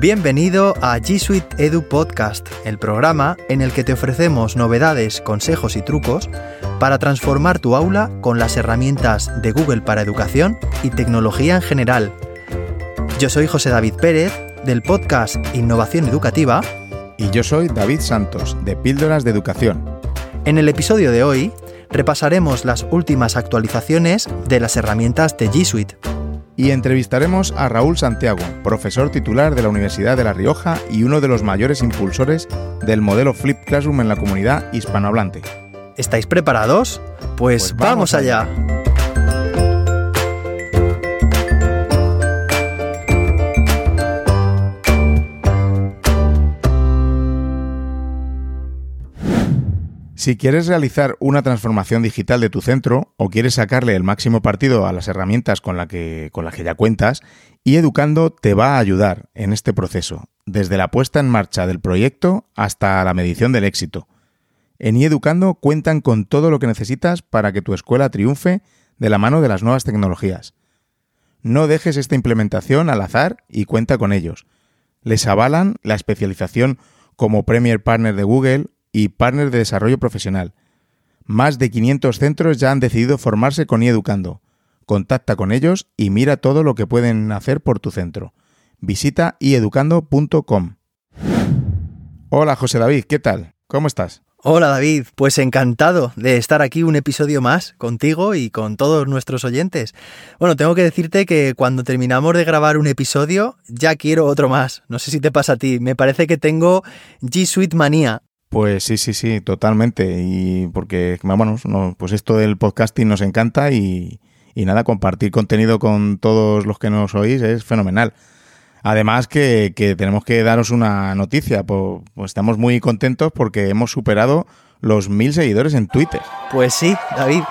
Bienvenido a G Suite Edu Podcast, el programa en el que te ofrecemos novedades, consejos y trucos para transformar tu aula con las herramientas de Google para educación y tecnología en general. Yo soy José David Pérez del podcast Innovación Educativa y yo soy David Santos de Píldoras de Educación. En el episodio de hoy repasaremos las últimas actualizaciones de las herramientas de G Suite y entrevistaremos a Raúl Santiago, profesor titular de la Universidad de La Rioja y uno de los mayores impulsores del modelo Flip Classroom en la comunidad hispanohablante. ¿Estáis preparados? Pues, pues vamos, allá. Si quieres realizar una transformación digital de tu centro o quieres sacarle el máximo partido a las herramientas con, que, las que ya cuentas, y Educando te va a ayudar en este proceso, desde la puesta en marcha del proyecto hasta la medición del éxito. En iEducando cuentan con todo lo que necesitas para que tu escuela triunfe de la mano de las nuevas tecnologías. No dejes esta implementación al azar y cuenta con ellos. Les avalan la especialización como Premier Partner de Google y partner de desarrollo profesional. Más de 500 centros ya han decidido formarse con iEducando. Contacta con ellos y mira todo lo que pueden hacer por tu centro. Visita ieducando.com. Hola José David, ¿qué tal? ¿Cómo estás? Hola David, pues encantado de estar aquí un episodio más contigo y con todos nuestros oyentes. Bueno, tengo que decirte que cuando terminamos de grabar un episodio ya quiero otro más. No sé si te pasa a ti, me parece que tengo G Suite manía. Pues sí, sí, sí, totalmente. Y porque, bueno, pues esto del podcasting nos encanta y, nada, compartir contenido con todos los que nos oís es fenomenal. Además que, tenemos que daros una noticia, pues, pues, estamos muy contentos porque hemos superado los mil seguidores en Twitter. Pues sí, David.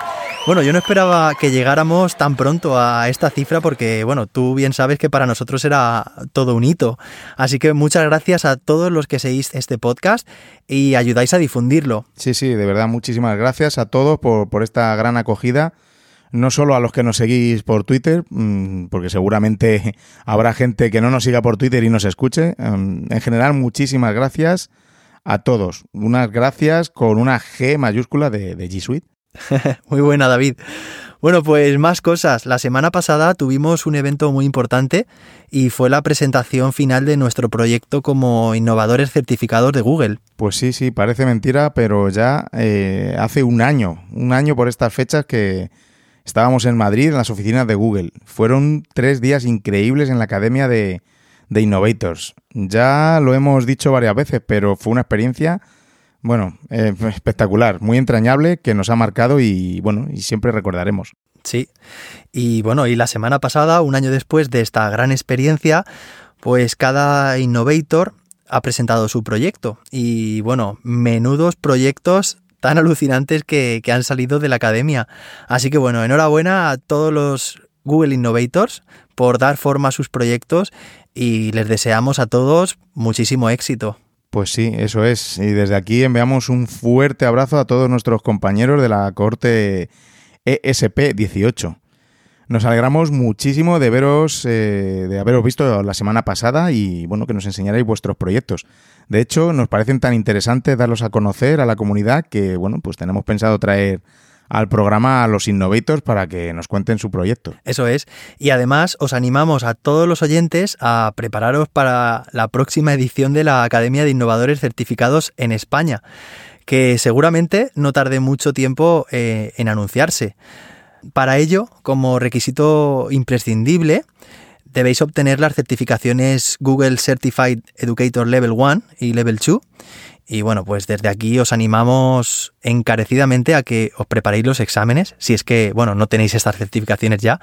Bueno, yo no esperaba que llegáramos tan pronto a esta cifra porque, bueno, tú bien sabes que para nosotros era todo un hito. Así que muchas gracias a todos los que seguís este podcast y ayudáis a difundirlo. Sí, sí, de verdad, muchísimas gracias a todos por, por esta gran acogida. No solo a los que nos seguís por Twitter, mm, porque seguramente habrá gente que no nos siga por Twitter y nos escuche. Em, en general, muchísimas gracias a todos. Unas gracias con una G mayúscula de, de G Suite. muy buena, David. Bueno, pues más cosas. La semana pasada tuvimos un evento muy importante y fue la presentación final de nuestro proyecto como innovadores certificados de Google. Pues sí, sí, parece mentira, pero ya eh, hace un año, un año por estas fechas que estábamos en Madrid, en las oficinas de Google. Fueron tres días increíbles en la Academia de, de Innovators. Ya lo hemos dicho varias veces, pero fue una experiencia bueno, eh, espectacular, muy entrañable, que nos ha marcado y bueno, y siempre recordaremos. Sí, y bueno, y la semana pasada, un año después de esta gran experiencia, pues cada innovator ha presentado su proyecto. Y bueno, menudos proyectos tan alucinantes que, que han salido de la academia. Así que bueno, enhorabuena a todos los Google Innovators por dar forma a sus proyectos y les deseamos a todos muchísimo éxito. Pues sí, eso es. Y desde aquí enviamos un fuerte abrazo a todos nuestros compañeros de la corte ESP 18. Nos alegramos muchísimo de veros, eh, de haberos visto la semana pasada y bueno, que nos enseñaréis vuestros proyectos. De hecho, nos parecen tan interesantes darlos a conocer a la comunidad que bueno, pues tenemos pensado traer al programa a los Innovators para que nos cuenten su proyecto. Eso es. Y además os animamos a todos los oyentes a prepararos para la próxima edición de la Academia de Innovadores Certificados en España, que seguramente no tarde mucho tiempo eh, en anunciarse. Para ello, como requisito imprescindible, debéis obtener las certificaciones Google Certified Educator Level 1 y Level 2 y bueno, pues desde aquí os animamos encarecidamente a que os preparéis los exámenes, si es que, bueno, no tenéis estas certificaciones ya,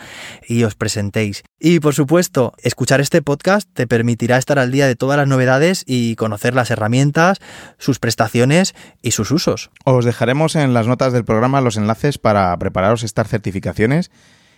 y os presentéis. Y por supuesto, escuchar este podcast te permitirá estar al día de todas las novedades y conocer las herramientas, sus prestaciones y sus usos. Os dejaremos en las notas del programa los enlaces para prepararos estas certificaciones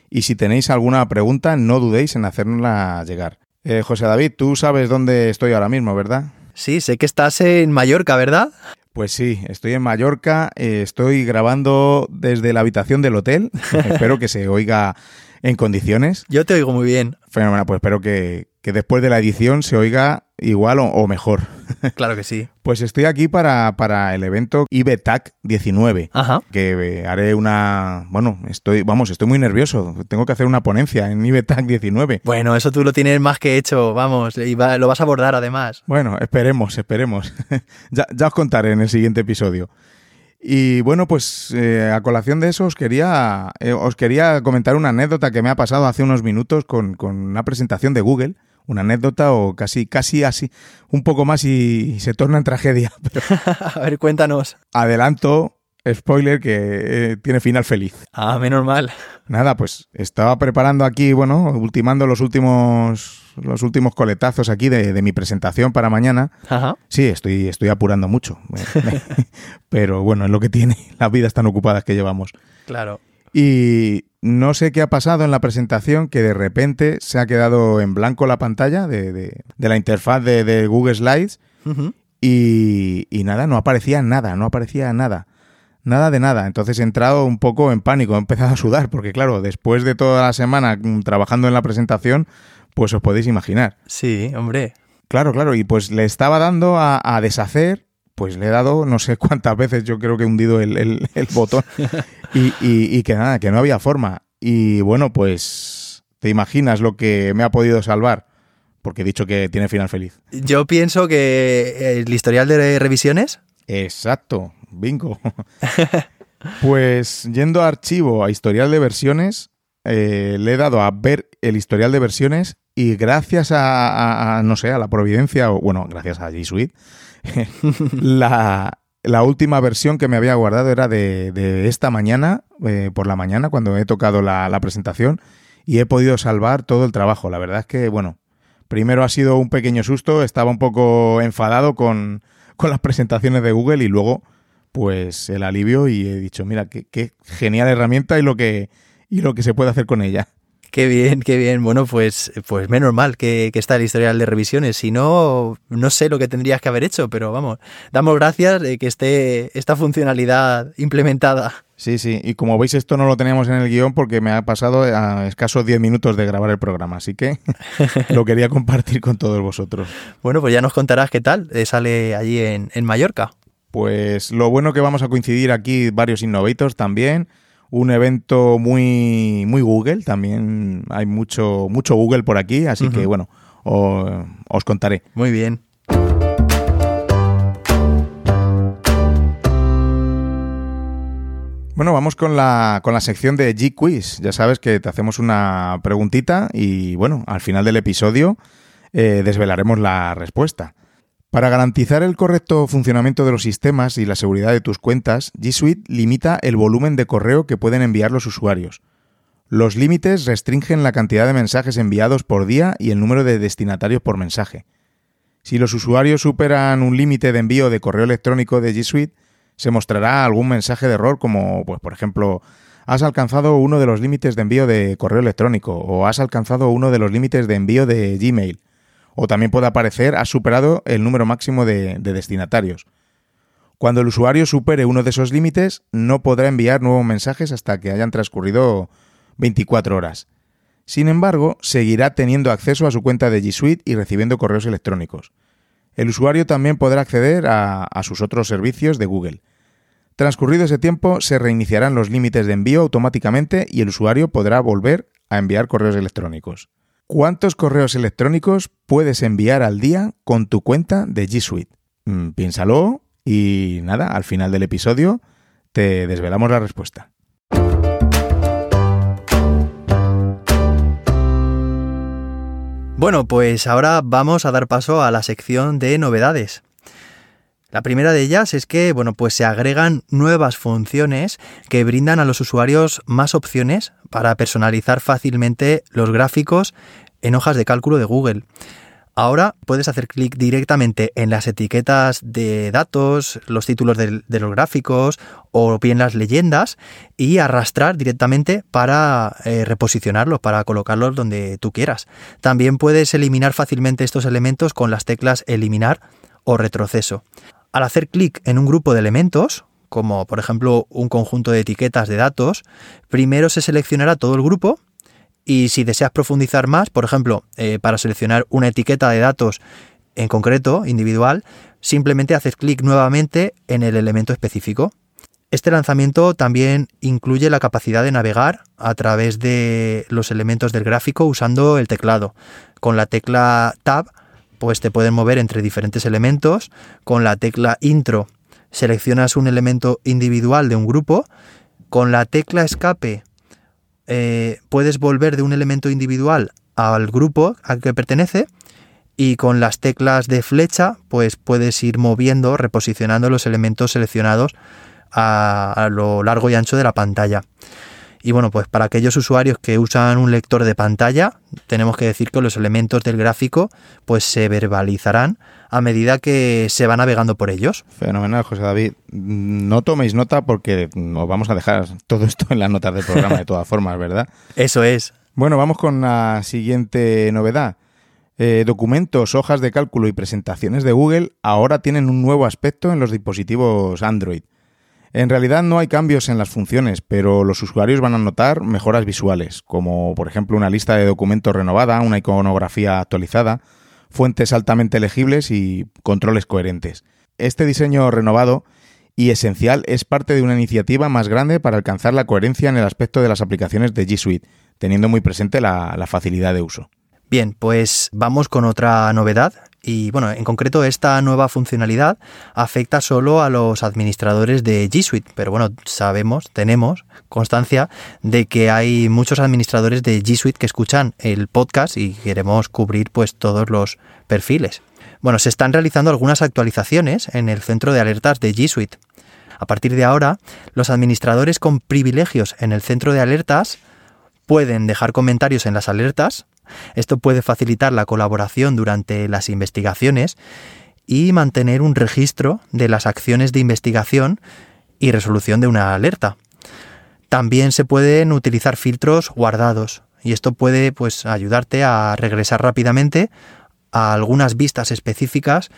y si tenéis alguna pregunta no dudéis en hacérnosla llegar. Eh, José David, tú sabes dónde estoy ahora mismo, ¿verdad? Sí, sé que estás en Mallorca, ¿verdad? Pues sí, estoy en Mallorca, eh, estoy grabando desde la habitación del hotel, espero que se oiga en condiciones. Yo te oigo muy bien. Fenomenal, pues espero que, después de la edición se oiga igual o, mejor. Claro que sí. Pues estoy aquí para, para el evento IBETAC 19, Ajá. que eh, haré una... Bueno, estoy, vamos, estoy muy nervioso. Tengo que hacer una ponencia en IBETAC 19. Bueno, eso tú lo tienes más que hecho, vamos, y va- lo vas a abordar además. Bueno, esperemos, esperemos. ya, ya os contaré en el siguiente episodio. Y bueno, pues eh, a colación de eso os quería, eh, os quería comentar una anécdota que me ha pasado hace unos minutos con, con una presentación de Google. Una anécdota o casi, casi así, un poco más y, y se torna en tragedia. Pero a ver, cuéntanos. adelanto, spoiler, que eh, tiene final feliz. Ah, menos mal. Nada, pues estaba preparando aquí, bueno, ultimando los últimos, los últimos coletazos aquí de, de mi presentación para mañana. Ajá. Sí, estoy, estoy apurando mucho. Pero bueno, es lo que tiene las vidas tan ocupadas que llevamos. Claro. Y no sé qué ha pasado en la presentación que de repente se ha quedado en blanco la pantalla de, de- de la interfaz de, de Google Slides y, y nada, no aparecía nada, no aparecía nada. Nada de nada. Entonces he entrado un poco en pánico, he empezado a sudar, porque claro, después de toda la semana mm, trabajando en la presentación, pues os podéis imaginar. Sí, hombre. Claro, claro, y pues le estaba dando a, a deshacer, pues le he dado no sé cuántas veces, yo creo que he hundido el, el- el botón y, y- y que nada, que no había forma. Y bueno, pues te imaginas lo que me ha podido salvar, porque he dicho que tiene final feliz. Yo pienso que el historial de revisiones. Exacto, bingo. Pues yendo a archivo, a historial de versiones, eh, le he dado a ver el historial de versiones y gracias a, a- a, no sé, a la providencia, o bueno, gracias a G Suite, la, la última versión que me había guardado era de, de esta mañana, eh, por la mañana, cuando he tocado la, la presentación y he podido salvar todo el trabajo. La verdad es que, bueno, primero ha sido un pequeño susto, estaba un poco enfadado con, con las presentaciones de Google y luego, pues, el alivio y he dicho, mira, qué, qué genial herramienta y lo que, y lo que se puede hacer con ella. Qué bien, qué bien. Bueno, pues, pues menos mal que, que está el historial de revisiones. Si no, no sé lo que tendrías que haber hecho, pero vamos, damos gracias de que esté esta funcionalidad implementada. Sí, sí, y como veis esto no lo teníamos en el guion porque me ha pasado a escasos 10 minutos de grabar el programa, así que lo quería compartir con todos vosotros. Bueno, pues ya nos contarás qué tal eh, sale allí en, en Mallorca. Pues lo bueno que vamos a coincidir aquí varios innovators también, un evento muy muy Google, también hay mucho mucho Google por aquí, así que bueno, os contaré. Muy bien. Bueno, vamos con la, con la sección de G-Quiz. Ya sabes que te hacemos una preguntita y bueno, al final del episodio eh, desvelaremos la respuesta. Para garantizar el correcto funcionamiento de los sistemas y la seguridad de tus cuentas, G Suite limita el volumen de correo que pueden enviar los usuarios. Los límites restringen la cantidad de mensajes enviados por día y el número de destinatarios por mensaje. Si los usuarios superan un límite de envío de correo electrónico de G Suite, se mostrará algún mensaje de error como, pues, por ejemplo, has alcanzado uno de los límites de envío de correo electrónico o has alcanzado uno de los límites de envío de Gmail. O también puede aparecer has superado el número máximo de, de destinatarios. Cuando el usuario supere uno de esos límites, no podrá enviar nuevos mensajes hasta que hayan transcurrido 24 horas. Sin embargo, seguirá teniendo acceso a su cuenta de G Suite y recibiendo correos electrónicos. El usuario también podrá acceder a, a sus otros servicios de Google. Transcurrido ese tiempo, se reiniciarán los límites de envío automáticamente y el usuario podrá volver a enviar correos electrónicos. ¿Cuántos correos electrónicos puedes enviar al día con tu cuenta de G Suite? Mm, piénsalo y nada, al final del episodio te desvelamos la respuesta. Bueno, pues ahora vamos a dar paso a la sección de novedades. La primera de ellas es que, bueno, pues se agregan nuevas funciones que brindan a los usuarios más opciones para personalizar fácilmente los gráficos en hojas de cálculo de Google. Ahora puedes hacer clic directamente en las etiquetas de datos, los títulos de, los gráficos o bien las leyendas y arrastrar directamente para eh, reposicionarlos, para colocarlos donde tú quieras. También puedes eliminar fácilmente estos elementos con las teclas eliminar o retroceso. Al hacer clic en un grupo de elementos, como por ejemplo un conjunto de etiquetas de datos, primero se seleccionará todo el grupo y si deseas profundizar más, por ejemplo, eh, para seleccionar una etiqueta de datos en concreto, individual, simplemente haces clic nuevamente en el elemento específico. Este lanzamiento también incluye la capacidad de navegar a través de los elementos del gráfico usando el teclado. Con la tecla Tab, pues te pueden mover entre diferentes elementos. Con la tecla Intro, seleccionas un elemento individual de un grupo. Con la tecla Escape, eh, puedes volver de un elemento individual al grupo al que pertenece y con las teclas de flecha pues puedes ir moviendo, reposicionando los elementos seleccionados a, lo largo y ancho de la pantalla. Y bueno, pues para aquellos usuarios que usan un lector de pantalla, tenemos que decir que los elementos del gráfico pues se verbalizarán a medida que se va navegando por ellos. Fenomenal, José David. No toméis nota porque nos vamos a dejar todo esto en las notas del programa de todas formas, ¿verdad? Eso es. Bueno, vamos con la siguiente novedad. Eh, documentos, hojas de cálculo y presentaciones de Google ahora tienen un nuevo aspecto en los dispositivos Android. En realidad no hay cambios en las funciones, pero los usuarios van a notar mejoras visuales, como por ejemplo una lista de documentos renovada, una iconografía actualizada, fuentes altamente legibles y controles coherentes. Este diseño renovado y esencial es parte de una iniciativa más grande para alcanzar la coherencia en el aspecto de las aplicaciones de G Suite, teniendo muy presente la facilidad de uso. Bien, pues vamos con otra novedad y bueno, en concreto esta nueva funcionalidad afecta solo a los administradores de G Suite, pero bueno, sabemos, tenemos constancia de que hay muchos administradores de G Suite que escuchan el podcast y queremos cubrir pues todos los perfiles. Bueno, se están realizando algunas actualizaciones en el centro de alertas de G Suite. A partir de ahora, los administradores con privilegios en el centro de alertas pueden dejar comentarios en las alertas esto puede facilitar la colaboración durante las investigaciones y mantener un registro de las acciones de investigación y resolución de una alerta. También se pueden utilizar filtros guardados y esto puede pues, ayudarte a regresar rápidamente a algunas vistas específicas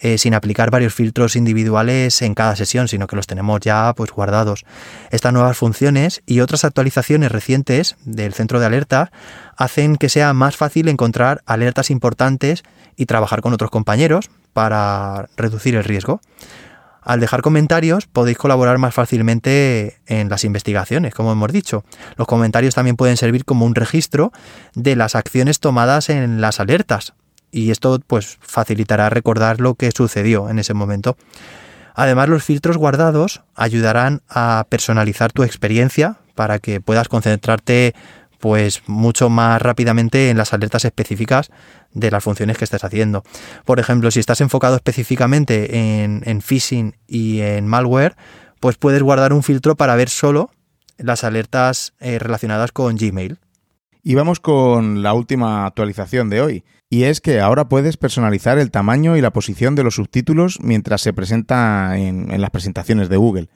eh, sin aplicar varios filtros individuales en cada sesión, sino que los tenemos ya pues guardados. Estas nuevas funciones y otras actualizaciones recientes del centro de alerta hacen que sea más fácil encontrar alertas importantes y trabajar con otros compañeros para reducir el riesgo. Al dejar comentarios podéis colaborar más fácilmente en las investigaciones, como hemos dicho. Los comentarios también pueden servir como un registro de las acciones tomadas en las alertas, y esto pues facilitará recordar lo que sucedió en ese momento. Además, los filtros guardados ayudarán a personalizar tu experiencia para que puedas concentrarte pues mucho más rápidamente en las alertas específicas de las funciones que estés haciendo. Por ejemplo, si estás enfocado específicamente en, phishing y en malware, pues puedes guardar un filtro para ver solo las alertas eh, relacionadas con Gmail. Y vamos con la última actualización de hoy, y es que ahora puedes personalizar el tamaño y la posición de los subtítulos mientras se presenta en, las presentaciones de Google.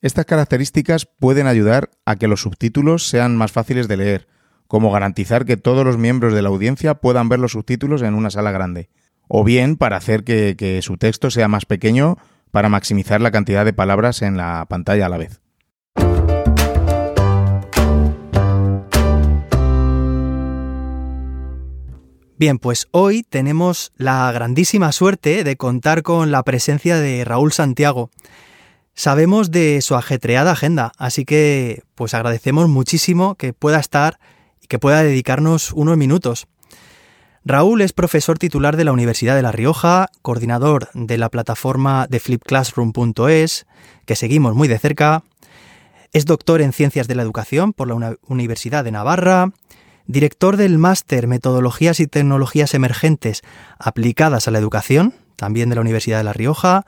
Estas características pueden ayudar a que los subtítulos sean más fáciles de leer, como garantizar que todos los miembros de la audiencia puedan ver los subtítulos en una sala grande, o bien para hacer que su texto sea más pequeño para maximizar la cantidad de palabras en la pantalla a la vez. Bien, pues hoy tenemos la grandísima suerte de contar con la presencia de Raúl Santiago. Sabemos de su ajetreada agenda, así que pues agradecemos muchísimo que pueda estar y que pueda dedicarnos unos minutos. Raúl es profesor titular de la Universidad de La Rioja, coordinador de la plataforma de flipclassroom.es, que seguimos muy de cerca, es doctor en Ciencias de la Educación por la Universidad de Navarra, director del máster Metodologías y Tecnologías Emergentes aplicadas a la educación, también de la Universidad de La Rioja,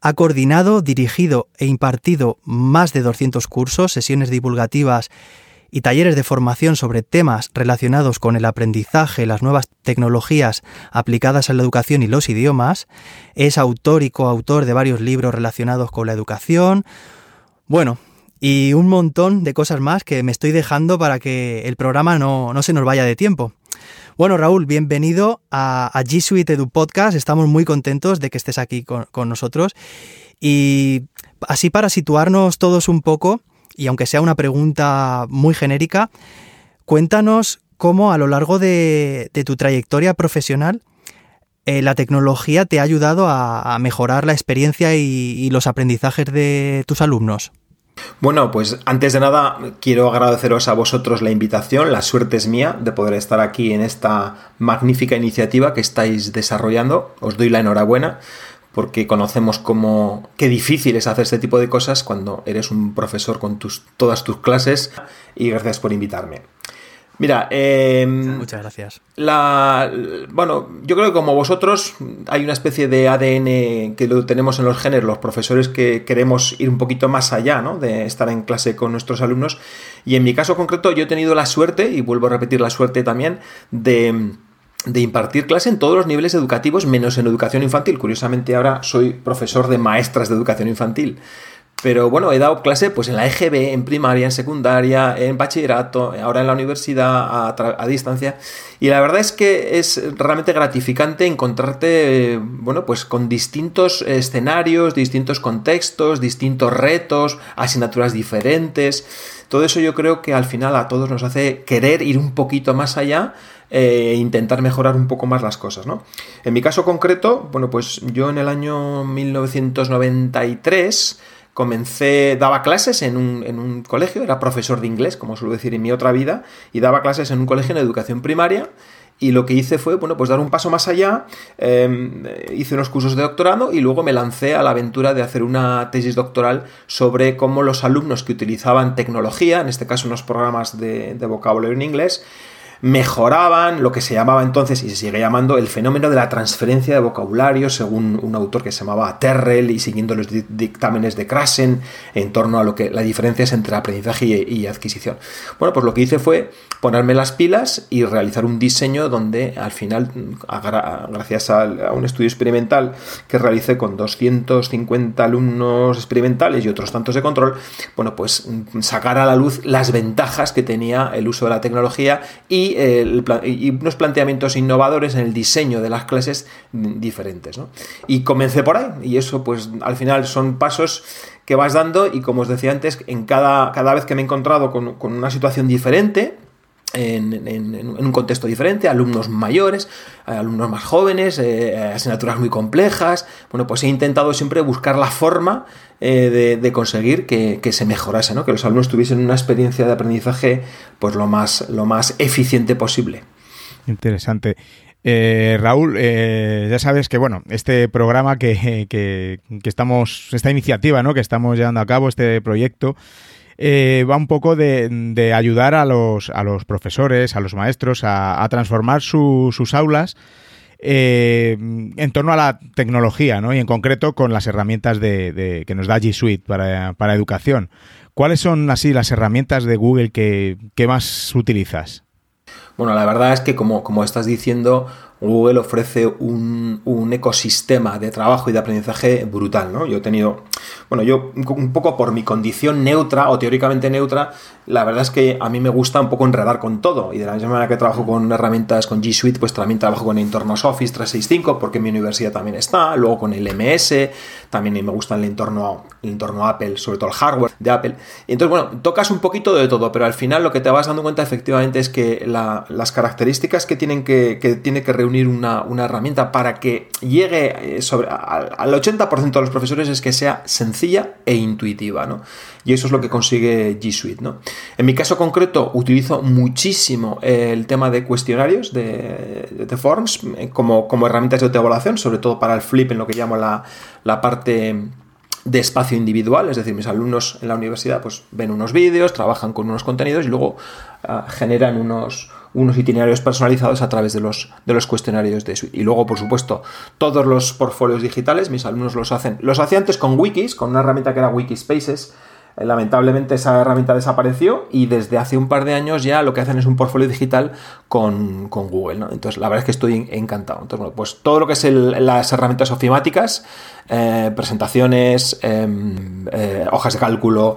ha coordinado, dirigido e impartido más de 200 cursos, sesiones divulgativas y talleres de formación sobre temas relacionados con el aprendizaje, las nuevas tecnologías aplicadas a la educación y los idiomas. Es autor y coautor de varios libros relacionados con la educación. Bueno, y un montón de cosas más que me estoy dejando para que el programa no, se nos vaya de tiempo. Bueno, Raúl, bienvenido a, G Suite Edu Podcast. Estamos muy contentos de que estés aquí con, nosotros. Y así para situarnos todos un poco, y aunque sea una pregunta muy genérica, cuéntanos cómo a lo largo de, tu trayectoria profesional eh, la tecnología te ha ayudado a, mejorar la experiencia y, los aprendizajes de tus alumnos? Bueno, pues antes de nada quiero agradeceros a vosotros la invitación, la suerte es mía de poder estar aquí en esta magnífica iniciativa que estáis desarrollando, os doy la enhorabuena porque conocemos cómo qué difícil es hacer este tipo de cosas cuando eres un profesor con tus, todas tus clases. Y gracias por invitarme. Mira, em, muchas gracias. La, bueno, yo creo que como vosotros hay una especie de ADN que lo tenemos en los genes, los profesores que queremos ir un poquito más allá, ¿no? De estar en clase con nuestros alumnos. Y en mi caso concreto, yo he tenido la suerte, y vuelvo a repetir la suerte también, de de impartir clase en todos los niveles educativos, menos en educación infantil. Curiosamente ahora soy profesor de maestras de educación infantil. Pero bueno, he dado clase pues en la EGB, en primaria, en secundaria, en bachillerato, ahora en la universidad a, distancia. Y la verdad es que es realmente gratificante encontrarte, bueno, pues con distintos escenarios, distintos contextos, distintos retos, asignaturas diferentes. Todo eso yo creo que al final a todos nos hace querer ir un poquito más allá e intentar mejorar un poco más las cosas, ¿no? En mi caso concreto, bueno, pues yo en el año 1993 comencé, daba clases en un, en un, colegio, era profesor de inglés, como suelo decir en mi otra vida, y daba clases en un colegio en educación primaria. Y lo que hice fue, bueno, pues dar un paso más allá, em, hice unos cursos de doctorado y luego me lancé a la aventura de hacer una tesis doctoral sobre cómo los alumnos que utilizaban tecnología, en este caso unos programas de, de vocabulario en inglés, mejoraban lo que se llamaba entonces y se sigue llamando el fenómeno de la transferencia de vocabulario, según un autor que se llamaba Terrell y siguiendo los dictámenes de Krasen en torno a lo que la diferencia es entre aprendizaje y, adquisición. Bueno, pues lo que hice fue ponerme las pilas y realizar un diseño donde al final, gracias a, un estudio experimental que realicé con 250 alumnos experimentales y otros tantos de control, bueno, pues sacar a la luz las ventajas que tenía el uso de la tecnología y y, unos planteamientos innovadores en el diseño de las clases diferentes. Y comencé por ahí, y eso pues al final son pasos que vas dando y como os decía antes, en cada, cada vez que me he encontrado con, con una situación diferente, en, un contexto diferente, alumnos mayores, alumnos más jóvenes, eh, asignaturas muy complejas. Bueno, pues he intentado siempre buscar la forma eh, de, conseguir que, se mejorase, ¿no? que los alumnos tuviesen una experiencia de aprendizaje pues lo más, lo más eficiente posible. Interesante. Eh, Raúl, ya sabes que bueno, este programa que, que, que, estamos, esta iniciativa, ¿no? Que estamos llevando a cabo, este proyecto, eh, va un poco de, ayudar a los, a los, profesores, a los maestros, a, transformar sus aulas eh, en torno a la tecnología, ¿no? Y en concreto con las herramientas de, que nos da G Suite para, educación. ¿Cuáles son así las herramientas de Google que, que más utilizas? Bueno, la verdad es que como, como estás diciendo, Google ofrece un, ecosistema de trabajo y de aprendizaje brutal, ¿no? Yo he tenido, bueno, yo un poco por mi condición neutra o teóricamente neutra, la verdad es que a mí me gusta un poco enredar con todo y de la misma manera que trabajo con herramientas con G Suite, pues también trabajo con entornos Office 365 porque mi universidad también está, luego con el MS, también me gusta el entorno, el entorno Apple, sobre todo el hardware de Apple. Y entonces, bueno, tocas un poquito de todo, pero al final lo que te vas dando cuenta efectivamente es que las características que tienen que, que tiene que unir una, herramienta para que llegue eh, sobre, al, 80% de los profesores es que sea sencilla e intuitiva, ¿no? Y eso es lo que consigue G Suite, ¿no? En mi caso concreto utilizo muchísimo el tema de cuestionarios, de, de forms, eh, como, como herramientas de autoevaluación, sobre todo para el flip en lo que llamo la, la parte de espacio individual, es decir, mis alumnos en la universidad pues ven unos vídeos, trabajan con unos contenidos y luego ah, generan unos, unos itinerarios personalizados a través de los, de los cuestionarios de Suite. Y luego, por supuesto, todos los portfolios digitales, mis alumnos los hacen. Los hacía antes con wikis, con una herramienta que era Wikispaces. Eh, lamentablemente esa herramienta desapareció y desde hace un par de años ya lo que hacen es un portfolio digital con, Google. ¿no? Entonces, la verdad es que estoy encantado. Entonces, bueno, pues todo lo que es las herramientas ofimáticas, eh, presentaciones, em, eh, hojas de cálculo,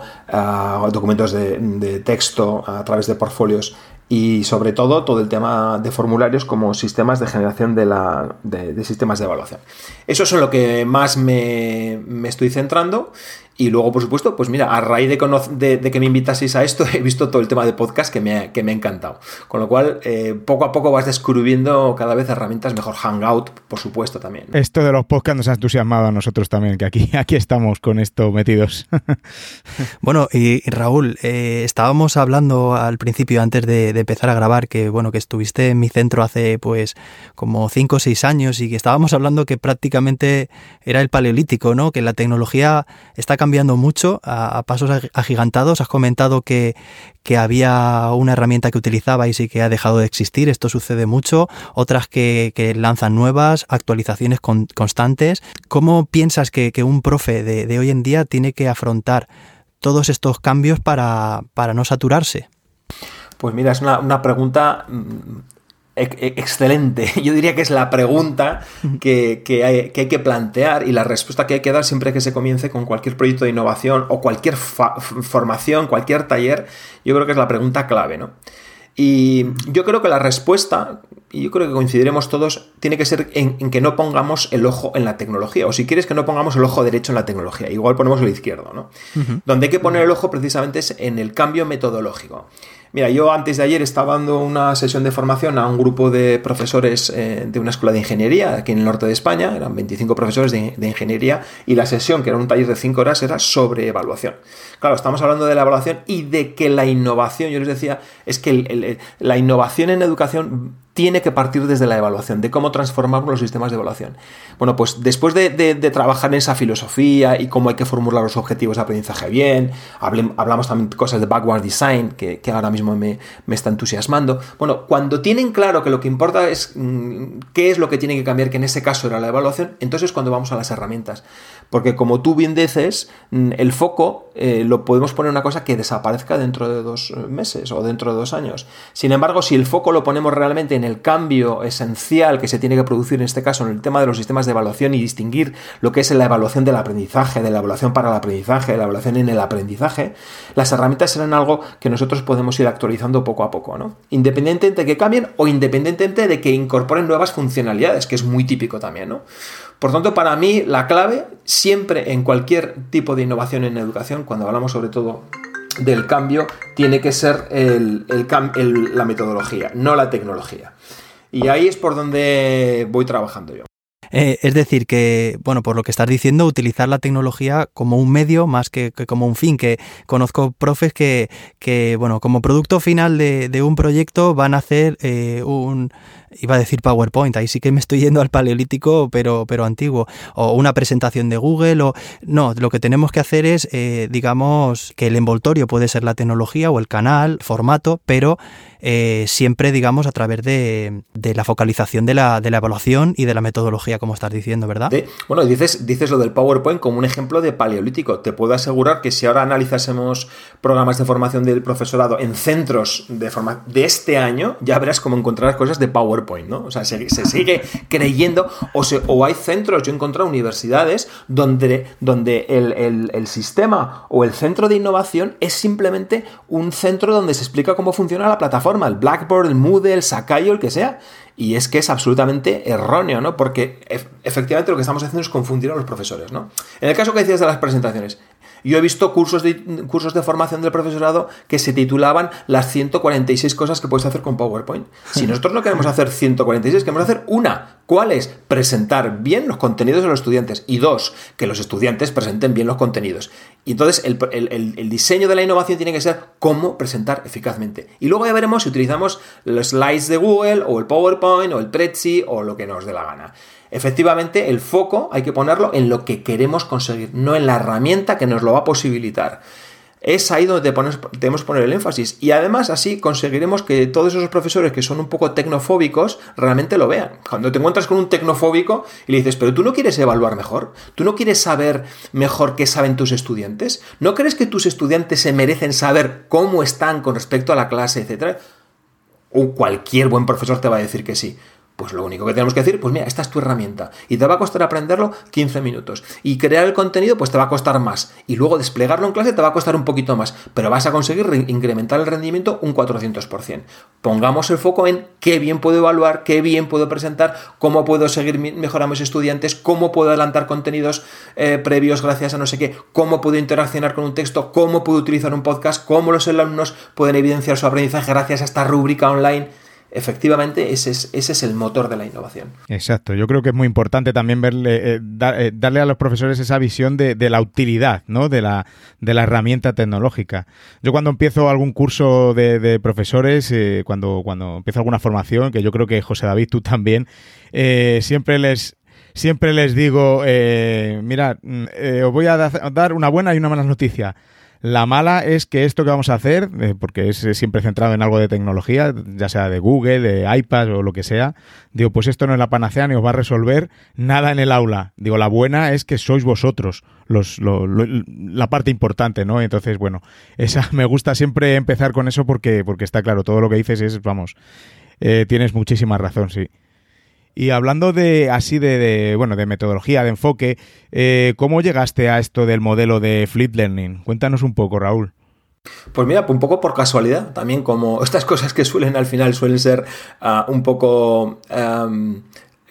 documentos de, texto a través de portfolios y sobre todo todo el tema de formularios como sistemas de generación de, la, de, sistemas de evaluación. Eso es en lo que más me, estoy centrando Y luego, por supuesto, pues mira, a raíz de, de, que me invitaseis a esto, he visto todo el tema de podcast que me ha, que me ha encantado. Con lo cual, eh, poco a poco vas descubriendo cada vez herramientas mejor. Hangout, por supuesto, también. Esto de los podcasts nos ha entusiasmado a nosotros también, que aquí, aquí estamos con esto metidos. bueno, y Raúl, eh, estábamos hablando al principio, antes de, de, empezar a grabar, que bueno, que estuviste en mi centro hace pues como 5 o 6 años y que estábamos hablando que prácticamente era el paleolítico, ¿no? Que la tecnología está cambiando cambiando mucho a, pasos agigantados. Has comentado que, había una herramienta que utilizabais y que ha dejado de existir. Esto sucede mucho. Otras que, lanzan nuevas, actualizaciones constantes. ¿Cómo piensas que, un profe de, hoy en día tiene que afrontar todos estos cambios para, no saturarse? Pues mira, es una pregunta mm, excelente. Yo diría que es la pregunta que, hay, que, plantear y la respuesta que hay que dar siempre que se comience con cualquier proyecto de innovación o cualquier formación, cualquier taller. Yo creo que es la pregunta clave, ¿no? Y yo creo que la respuesta, y yo creo que coincidiremos todos, tiene que ser en, que no pongamos el ojo en la tecnología. O si quieres que no pongamos el ojo derecho en la tecnología, igual ponemos el izquierdo, ¿no? Donde hay que poner el ojo precisamente es en el cambio metodológico. Mira, yo antes de ayer estaba dando una sesión de formación a un grupo de profesores eh, de una escuela de ingeniería aquí en el norte de España, eran 25 profesores de, ingeniería, y la sesión, que era un taller de 5 horas, era sobre evaluación. Claro, estamos hablando de la evaluación y de que la innovación, yo les decía, es que la innovación en educación tiene que partir desde la evaluación, de cómo transformamos los sistemas de evaluación. Bueno, pues después de, trabajar en esa filosofía y cómo hay que formular los objetivos de aprendizaje bien, hablamos también cosas de backward design, que, ahora mismo me, está entusiasmando. Bueno, cuando tienen claro que lo que importa es mm, qué es lo que tiene que cambiar, que en ese caso era la evaluación, entonces cuando vamos a las herramientas. Porque como tú bien dices, mm, el foco eh, lo podemos poner una cosa que desaparezca dentro de dos eh, meses o dentro de dos años. Sin embargo, si el foco lo ponemos realmente en el cambio esencial que se tiene que producir en este caso en el tema de los sistemas de evaluación y distinguir lo que es la evaluación del aprendizaje, de la evaluación para el aprendizaje, de la evaluación en el aprendizaje, las herramientas serán algo que nosotros podemos ir actualizando poco a poco, ¿no? Independientemente de que cambien o independientemente de que incorporen nuevas funcionalidades, que es muy típico también, ¿no? Por tanto, para mí la clave siempre en cualquier tipo de innovación en educación, cuando hablamos sobre todo del cambio, tiene que ser la metodología, no la tecnología. Y ahí es por donde voy trabajando yo. Eh, es decir, que, bueno, por lo que estás diciendo, utilizar la tecnología como un medio más que, como un fin, que conozco profes que, que bueno, como producto final de, un proyecto van a hacer eh, un, iba a decir PowerPoint, ahí sí que me estoy yendo al paleolítico, pero, pero antiguo, o una presentación de Google, o no, lo que tenemos que hacer es, eh, digamos, que el envoltorio puede ser la tecnología o el canal, formato, pero eh, siempre, digamos, a través de, la focalización de la, de la, evaluación y de la metodología, como estás diciendo, ¿verdad? bueno, dices, dices lo del PowerPoint como un ejemplo de paleolítico. Te puedo asegurar que si ahora analizásemos programas de formación del profesorado en centros de, forma, de este año, ya verás cómo encontrar cosas de PowerPoint ¿no? O sea, se, sigue creyendo, o, o, hay centros, yo he encontrado universidades donde, donde el, sistema o el centro de innovación es simplemente un centro donde se explica cómo funciona la plataforma, el Blackboard, el Moodle, el Sakai o el que sea. Y es que es absolutamente erróneo, ¿no? Porque efectivamente lo que estamos haciendo es confundir a los profesores, ¿no? En el caso que decías de las presentaciones, yo he visto cursos de, cursos de formación del profesorado que se titulaban las 146 cosas que puedes hacer con PowerPoint. Si nosotros no queremos hacer 146, queremos hacer una. ¿Cuál es? Presentar bien los contenidos de los estudiantes. Y dos, que los estudiantes presenten bien los contenidos. Y entonces el, el diseño de la innovación tiene que ser cómo presentar eficazmente. Y luego ya veremos si utilizamos los slides de Google o el PowerPoint o el Prezi o lo que nos dé la gana. Efectivamente, el foco hay que ponerlo en lo que queremos conseguir, no en la herramienta que nos lo va a posibilitar. Es ahí donde tenemos que poner el énfasis. Y además así conseguiremos que todos esos profesores que son un poco tecnofóbicos realmente lo vean. Cuando te encuentras con un tecnofóbico y le dices, pero tú no quieres evaluar mejor, tú no quieres saber mejor qué saben tus estudiantes, ¿no crees que tus estudiantes se merecen saber cómo están con respecto a la clase, etcétera? O cualquier buen profesor te va a decir que sí. Pues lo único que tenemos que decir, pues mira, esta es tu herramienta y te va a costar aprenderlo 15 minutos. Y crear el contenido, pues te va a costar más. Y luego desplegarlo en clase te va a costar un poquito más, pero vas a conseguir incrementar el rendimiento un 400%. Pongamos el foco en qué bien puedo evaluar, qué bien puedo presentar, cómo puedo seguir mejorando a mis estudiantes, cómo puedo adelantar contenidos eh, previos gracias a no sé qué, cómo puedo interaccionar con un texto, cómo puedo utilizar un podcast, cómo los alumnos pueden evidenciar su aprendizaje gracias a esta rúbrica online efectivamente ese es, ese es el motor de la innovación. Exacto, yo creo que es muy importante también verle, eh, eh, darle a los profesores esa visión de, la utilidad ¿no? de, la, de la herramienta tecnológica. Yo cuando empiezo algún curso de, profesores, eh, cuando, cuando empiezo alguna formación, que yo creo que José David, tú también, siempre les... Siempre les digo, mirad, mm, os voy a dar una buena y una mala noticia. La mala es que esto que vamos a hacer, eh, porque es siempre centrado en algo de tecnología, ya sea de Google, de iPad o lo que sea, digo, pues esto no es la panacea ni os va a resolver nada en el aula. Digo, la buena es que sois vosotros los, la parte importante, ¿no? Entonces, bueno, esa me gusta siempre empezar con eso porque, porque está claro, todo lo que dices es, vamos, eh, tienes muchísima razón, sí. Y hablando de así de, bueno de metodología, de enfoque, eh, ¿cómo llegaste a esto del modelo de Flip Learning? Cuéntanos un poco, Raúl. Pues mira, un poco por casualidad, también como estas cosas que suelen al final suelen ser ah, un poco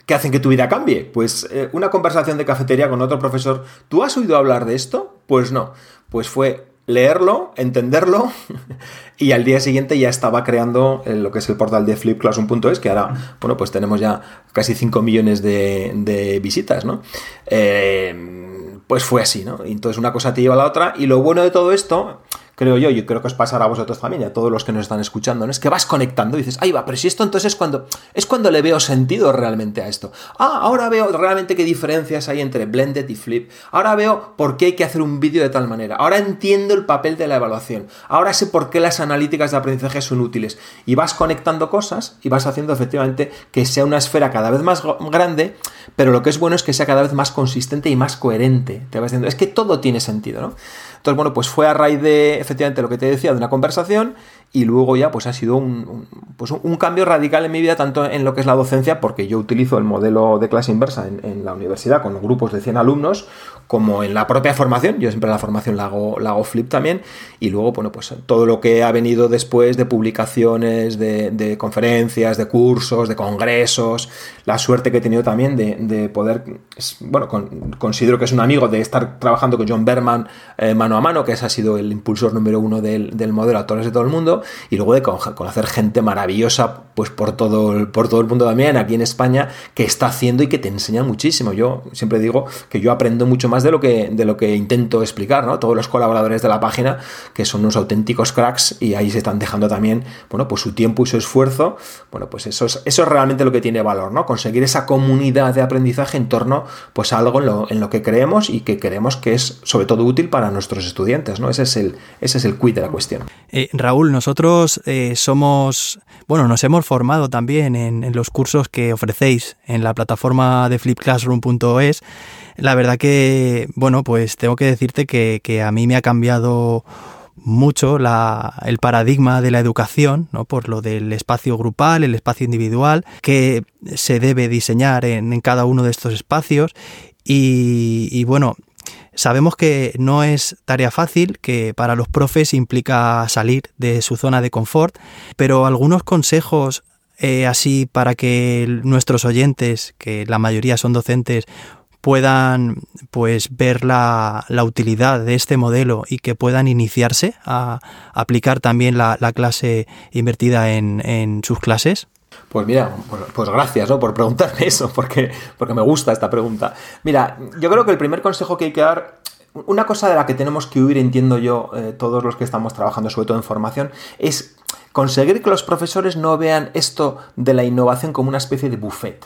que hacen que tu vida cambie. Pues eh, una conversación de cafetería con otro profesor, ¿tú has oído hablar de esto? Pues no, pues fue leerlo, entenderlo y al día siguiente ya estaba creando lo que es el portal de flipclassroom.es que ahora, bueno, pues tenemos ya casi 5 millones de, visitas, ¿no? Eh, pues fue así, ¿no? Entonces una cosa te lleva a la otra y lo bueno de todo esto creo yo, y creo que os pasará a vosotros también, a todos los que nos están escuchando, ¿no? es que vas conectando y dices, ahí va, pero si esto entonces es cuando, es cuando le veo sentido realmente a esto. Ah, ahora veo realmente qué diferencias hay entre blended y flip. Ahora veo por qué hay que hacer un vídeo de tal manera. Ahora entiendo el papel de la evaluación. Ahora sé por qué las analíticas de aprendizaje son útiles. Y vas conectando cosas y vas haciendo efectivamente que sea una esfera cada vez más grande, pero lo que es bueno es que sea cada vez más consistente y más coherente. Te vas diciendo, es que todo tiene sentido, ¿no? Entonces, bueno, pues fue a raíz de, efectivamente, lo que te decía, de una conversación y luego ya pues ha sido un, pues un, cambio radical en mi vida, tanto en lo que es la docencia, porque yo utilizo el modelo de clase inversa en, la universidad con grupos de 100 alumnos, como en la propia formación, yo siempre la formación la hago, la hago flip también, y luego, bueno, pues todo lo que ha venido después de publicaciones, de, conferencias, de cursos, de congresos, la suerte que he tenido también de, poder, bueno, considero que es un amigo de estar trabajando con John Berman eh, mano a mano, que ese ha sido el impulsor número uno del, del modelo a todos de todo el mundo, y luego de conocer gente maravillosa pues por todo, por todo el mundo también, aquí en España, que está haciendo y que te enseña muchísimo. Yo siempre digo que yo aprendo mucho más de lo que, de lo que intento explicar, ¿no? Todos los colaboradores de la página, que son unos auténticos cracks y ahí se están dejando también, bueno, pues su tiempo y su esfuerzo, bueno, pues eso es, eso es realmente lo que tiene valor, ¿no? Conseguir esa comunidad de aprendizaje en torno, pues a algo en lo, en lo que creemos y que creemos que es sobre todo útil para nuestros estudiantes, ¿no? Ese es el, ese es el de la cuestión. Eh, Raúl, nosotros eh, somos, bueno, nos hemos formado también en, los cursos que ofrecéis en la plataforma de flipclassroom.es. La verdad que, bueno, pues tengo que decirte que, a mí me ha cambiado mucho el paradigma de la educación, ¿no? por lo del espacio grupal, el espacio individual, que se debe diseñar en, cada uno de estos espacios. Y, y, bueno, Sabemos que no es tarea fácil, que para los profes implica salir de su zona de confort, pero algunos consejos eh, así para que nuestros oyentes, que la mayoría son docentes, puedan pues ver la, utilidad de este modelo y que puedan iniciarse a aplicar también la, clase invertida en, en sus clases? Pues mira, pues gracias ¿no? por preguntarme eso, porque, porque me gusta esta pregunta. Mira, yo creo que el primer consejo que hay que dar, una cosa de la que tenemos que huir, entiendo yo, eh, todos los que estamos trabajando, sobre todo en formación, es conseguir que los profesores no vean esto de la innovación como una especie de buffet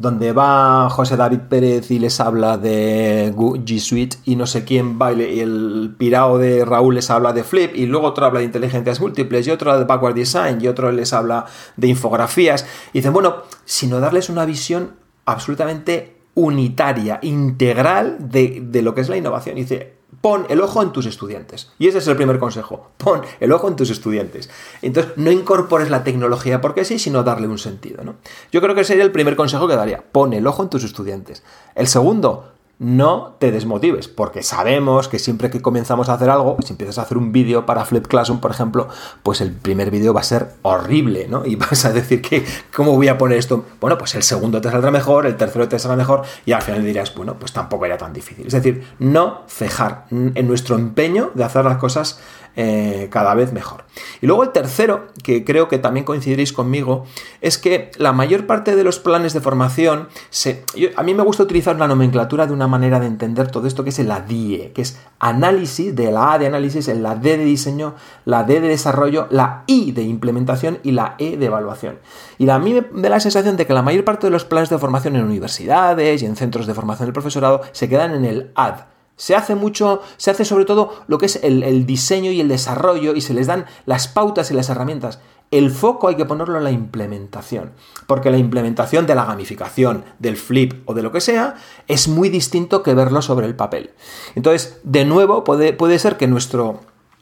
donde va José David Pérez y les habla de G Suite y no sé quién baile y el pirao de Raúl les habla de Flip y luego otro habla de inteligencias múltiples y otro de Backward Design y otro les habla de infografías y dicen, bueno, sino darles una visión absolutamente unitaria, integral de, de lo que es la innovación. Y dice, Pon el ojo en tus estudiantes. Y ese es el primer consejo. Pon el ojo en tus estudiantes. Entonces, no incorpores la tecnología porque sí, sino darle un sentido. ¿no? Yo creo que sería el primer consejo que daría. Pon el ojo en tus estudiantes. El segundo, no te desmotives, porque sabemos que siempre que comenzamos a hacer algo, si empiezas a hacer un vídeo para Flip Classroom, por ejemplo, pues el primer vídeo va a ser horrible, ¿no? Y vas a decir que, ¿cómo voy a poner esto? Bueno, pues el segundo te saldrá mejor, el tercero te saldrá mejor, y al final dirás, bueno, pues tampoco era tan difícil. Es decir, no cejar en nuestro empeño de hacer las cosas eh, cada vez mejor. Y luego el tercero, que creo que también coincidiréis conmigo, es que la mayor parte de los planes de formación, se, a mí me gusta utilizar la nomenclatura de una manera de entender todo esto que es la DIE, que es análisis, de la A de análisis, la D de diseño, la D de desarrollo, la I de implementación y la E de evaluación. Y a mí me da la sensación de que la mayor parte de los planes de formación en universidades y en centros de formación del profesorado se quedan en el AD se hace mucho, se hace sobre todo lo que es el, diseño y el desarrollo y se les dan las pautas y las herramientas. El foco hay que ponerlo en la implementación, porque la implementación de la gamificación, del flip o de lo que sea, es muy distinto que verlo sobre el papel. Entonces, de nuevo, puede, puede ser que nuestro,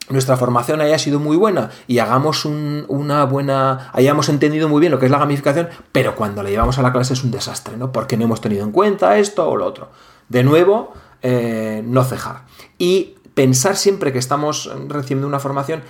nuestra formación haya sido muy buena y hagamos una buena, hayamos entendido muy bien lo que es la gamificación, pero cuando la llevamos a la clase es un desastre, ¿no? Porque no hemos tenido en cuenta esto o lo otro. De nuevo, eh, no cejar. Y pensar siempre que estamos recibiendo una formación,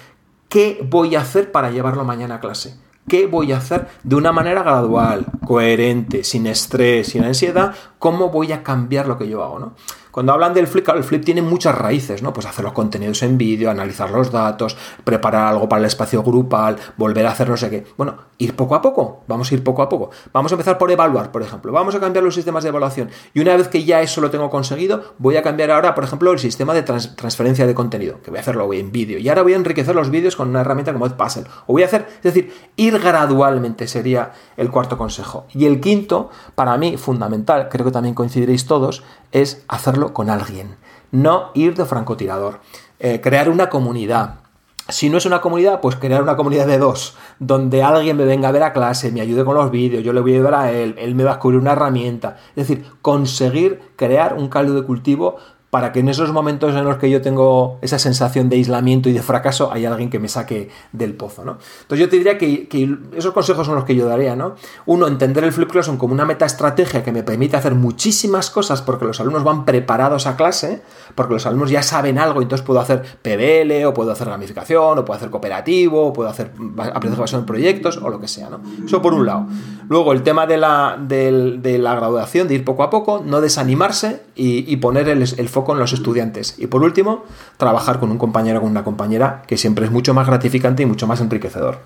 ¿qué voy a hacer para llevarlo mañana a clase? ¿Qué voy a hacer de una manera gradual, coherente, sin estrés, sin ansiedad? ¿Cómo voy a cambiar lo que yo hago? ¿no? Cuando hablan del flip, el flip tiene muchas raíces, ¿no? Pues hacer los contenidos en vídeo, analizar los datos, preparar algo para el espacio grupal, volver a hacer no sé qué. Bueno, ir poco a poco, vamos a ir poco a poco. Vamos a empezar por evaluar, por ejemplo. Vamos a cambiar los sistemas de evaluación. Y una vez que ya eso lo tengo conseguido, voy a cambiar ahora, por ejemplo, el sistema de transferencia de contenido, que voy a hacerlo en vídeo. Y ahora voy a enriquecer los vídeos con una herramienta como Puzzle. O voy a hacer, es decir, ir gradualmente sería el cuarto consejo. Y el quinto, para mí, fundamental, creo que también coincidiréis todos, es hacerlo con alguien. No ir de francotirador. Eh, crear una comunidad. Si no es una comunidad, pues crear una comunidad de dos, donde alguien me venga a ver a clase, me ayude con los vídeos, yo le voy a ayudar a él, él me va a descubrir una herramienta. Es decir, conseguir crear un caldo de cultivo para que en esos momentos en los que yo tengo esa sensación de aislamiento y de fracaso, hay alguien que me saque del pozo, ¿no? Entonces yo te diría que, esos consejos son los que yo daría, ¿no? Uno, entender el Flip Classroom como una meta estrategia que me permite hacer muchísimas cosas porque los alumnos van preparados a clase, porque los alumnos ya saben algo, entonces puedo hacer PBL, o puedo hacer gamificación, o puedo hacer cooperativo, o puedo hacer aprendizaje basado en proyectos, o lo que sea, ¿no? Eso por un lado. Luego, el tema de la, de, la graduación, de ir poco a poco, no desanimarse y, poner el, el con los estudiantes. Y por último, trabajar con un compañero o con una compañera, que siempre es mucho más gratificante y mucho más enriquecedor.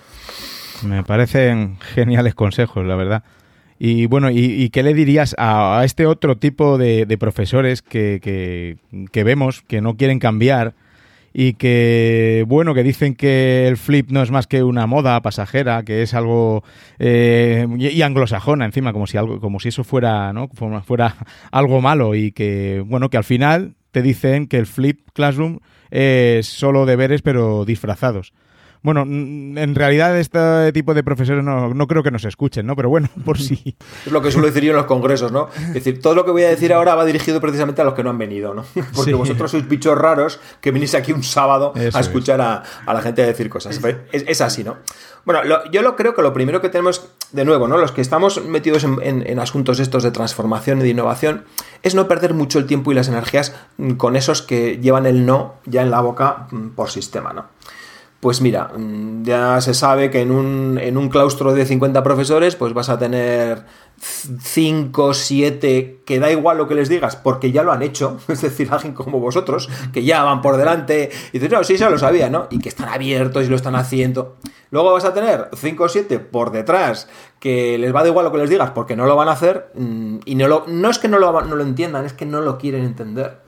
Me parecen geniales consejos, la verdad. Y bueno, ¿y, qué le dirías a, este otro tipo de, profesores que, que, vemos que no quieren cambiar y que, bueno, que dicen que el flip no es más que una moda pasajera, que es algo eh, y, anglosajona encima, como si algo, como si eso fuera, ¿no? fuera algo malo y que, bueno, que al final te dicen que el flip classroom es solo deberes pero disfrazados. Bueno, en realidad este tipo de profesores no, creo que nos escuchen, ¿no? Pero bueno, por si... Es lo que suelo decir yo en los congresos, ¿no? Es decir, todo lo que voy a decir ahora va dirigido precisamente a los que no han venido, ¿no? Porque vosotros sois bichos raros que venís aquí un sábado a escuchar a, la gente decir cosas. Es, así, ¿no? Bueno, yo lo creo que lo primero que tenemos, de nuevo, ¿no? Los que estamos metidos en, asuntos estos de transformación y de innovación, es no perder mucho el tiempo y las energías con esos que llevan el no ya en la boca mm, por sistema, ¿no? Pues mira, mm, ya se sabe que en un, en un claustro de 50 profesores, pues vas a tener 5, 7, que da igual lo que les digas, porque ya lo han hecho, es decir, alguien como vosotros, que ya van por delante, y dices, no, sí, ya lo sabía, ¿no? Y que están abiertos y lo están haciendo. Luego vas a tener 5 o 7 por detrás, que les va da igual lo que les digas, porque no lo van a hacer, mm, y no, lo, no es que no lo, no lo entiendan, es que no lo quieren entender.